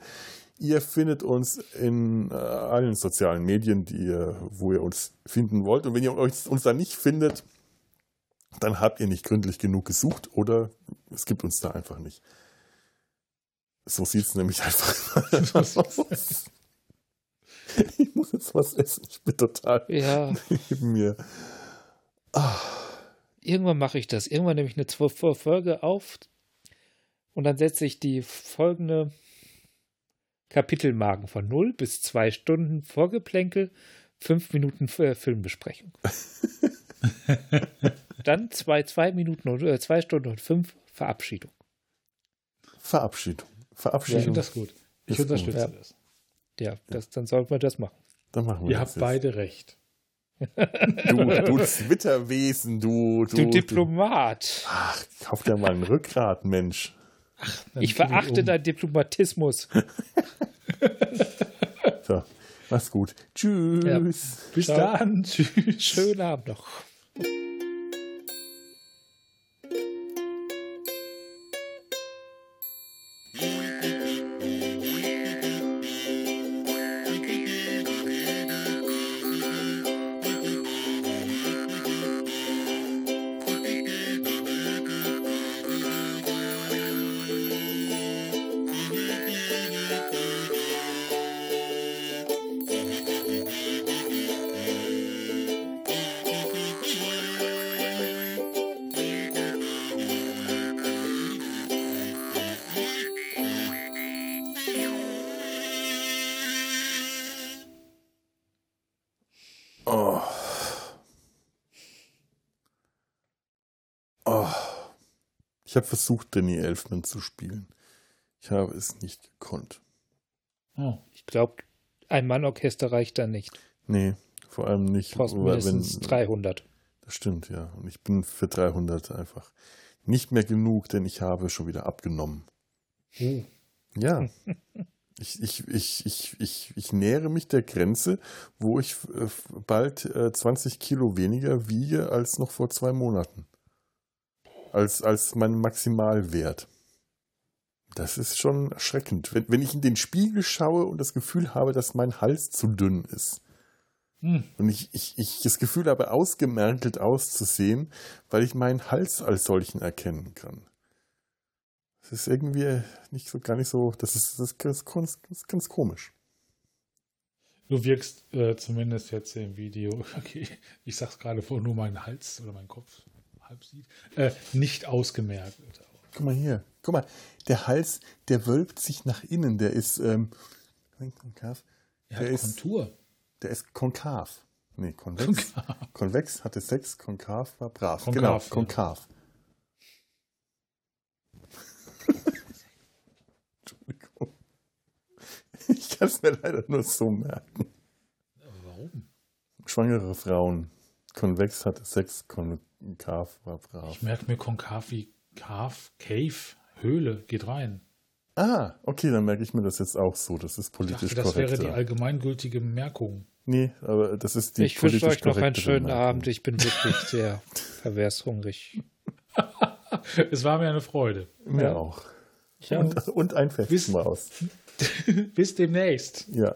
Ihr findet uns in äh, allen sozialen Medien, die ihr, wo ihr uns finden wollt. Und wenn ihr uns, uns da nicht findet, dann habt ihr nicht gründlich genug gesucht oder es gibt uns da einfach nicht. So sieht es nämlich einfach aus. ich muss jetzt was essen. Ich bin total ja. neben mir. Ah. Irgendwann mache ich das. Irgendwann nehme ich eine Folge auf und dann setze ich die folgende Kapitelmarken von 0 bis 2 Stunden Vorgeplänkel, 5 Minuten äh, Filmbesprechung. dann 2 zwei, Minuten und äh, 2 Stunden und 5 Verabschiedung. Verabschiedung. Verabschiedung. ich finde das gut. Ich unterstütze ja. das. Ja, das, dann sollten wir das machen. Dann machen wir Ihr habt jetzt. beide recht. Du, du Twitterwesen, du, du. Du Diplomat. Ach, kauf dir mal ein Rückgrat, Mensch. Ach, ich verachte um. deinen Diplomatismus. so, mach's gut. Tschüss. Ja. Bis Ciao. dann. Tschüss. Schönen Abend noch. Ich habe versucht, Danny Elfman zu spielen. Ich habe es nicht gekonnt. Oh. Ich glaube, ein Mann-Orchester reicht da nicht. Nee, vor allem nicht. Kostet mindestens wenn, 300. Das stimmt, ja. Und ich bin für 300 einfach nicht mehr genug, denn ich habe schon wieder abgenommen. Uh. Ja. Ich, ich, ich, ich, ich, ich nähere mich der Grenze, wo ich äh, bald äh, 20 Kilo weniger wiege als noch vor zwei Monaten. Als, als mein Maximalwert. Das ist schon erschreckend. Wenn, wenn ich in den Spiegel schaue und das Gefühl habe, dass mein Hals zu dünn ist. Hm. Und ich, ich, ich das Gefühl habe, ausgemerkelt auszusehen, weil ich meinen Hals als solchen erkennen kann. Das ist irgendwie nicht so, gar nicht so, das ist, das ist, ganz, ganz komisch. Du wirkst äh, zumindest jetzt im Video, okay, ich sag's gerade, wo nur mein Hals oder mein Kopf halb sieht, äh, nicht ausgemerkt. Guck mal hier. Guck mal, der Hals, der wölbt sich nach innen. Der ist ähm, konkav. Der ist Kontur. Der ist konkav. Nee, konvex. Konkav. Konvex hatte Sex, konkav war brav. Konkav, genau, konkav. Ja. Entschuldigung. Ich kann es mir leider nur so merken. warum? Schwangere Frauen. Konvex hatte Sex, konkav brav. Ich merke mir konkav wie Cave, Cave, Höhle, geht rein. Ah, okay, dann merke ich mir das jetzt auch so. Das ist politisch ich dachte, das wäre die allgemeingültige Bemerkung. Nee, aber das ist die Ich wünsche euch noch einen schönen Bemerkung. Abend. Ich bin wirklich sehr pervershungrig. es war mir eine Freude. Mir ja. auch. Ja. Und, und, ein Fest bis, bis demnächst. Ja.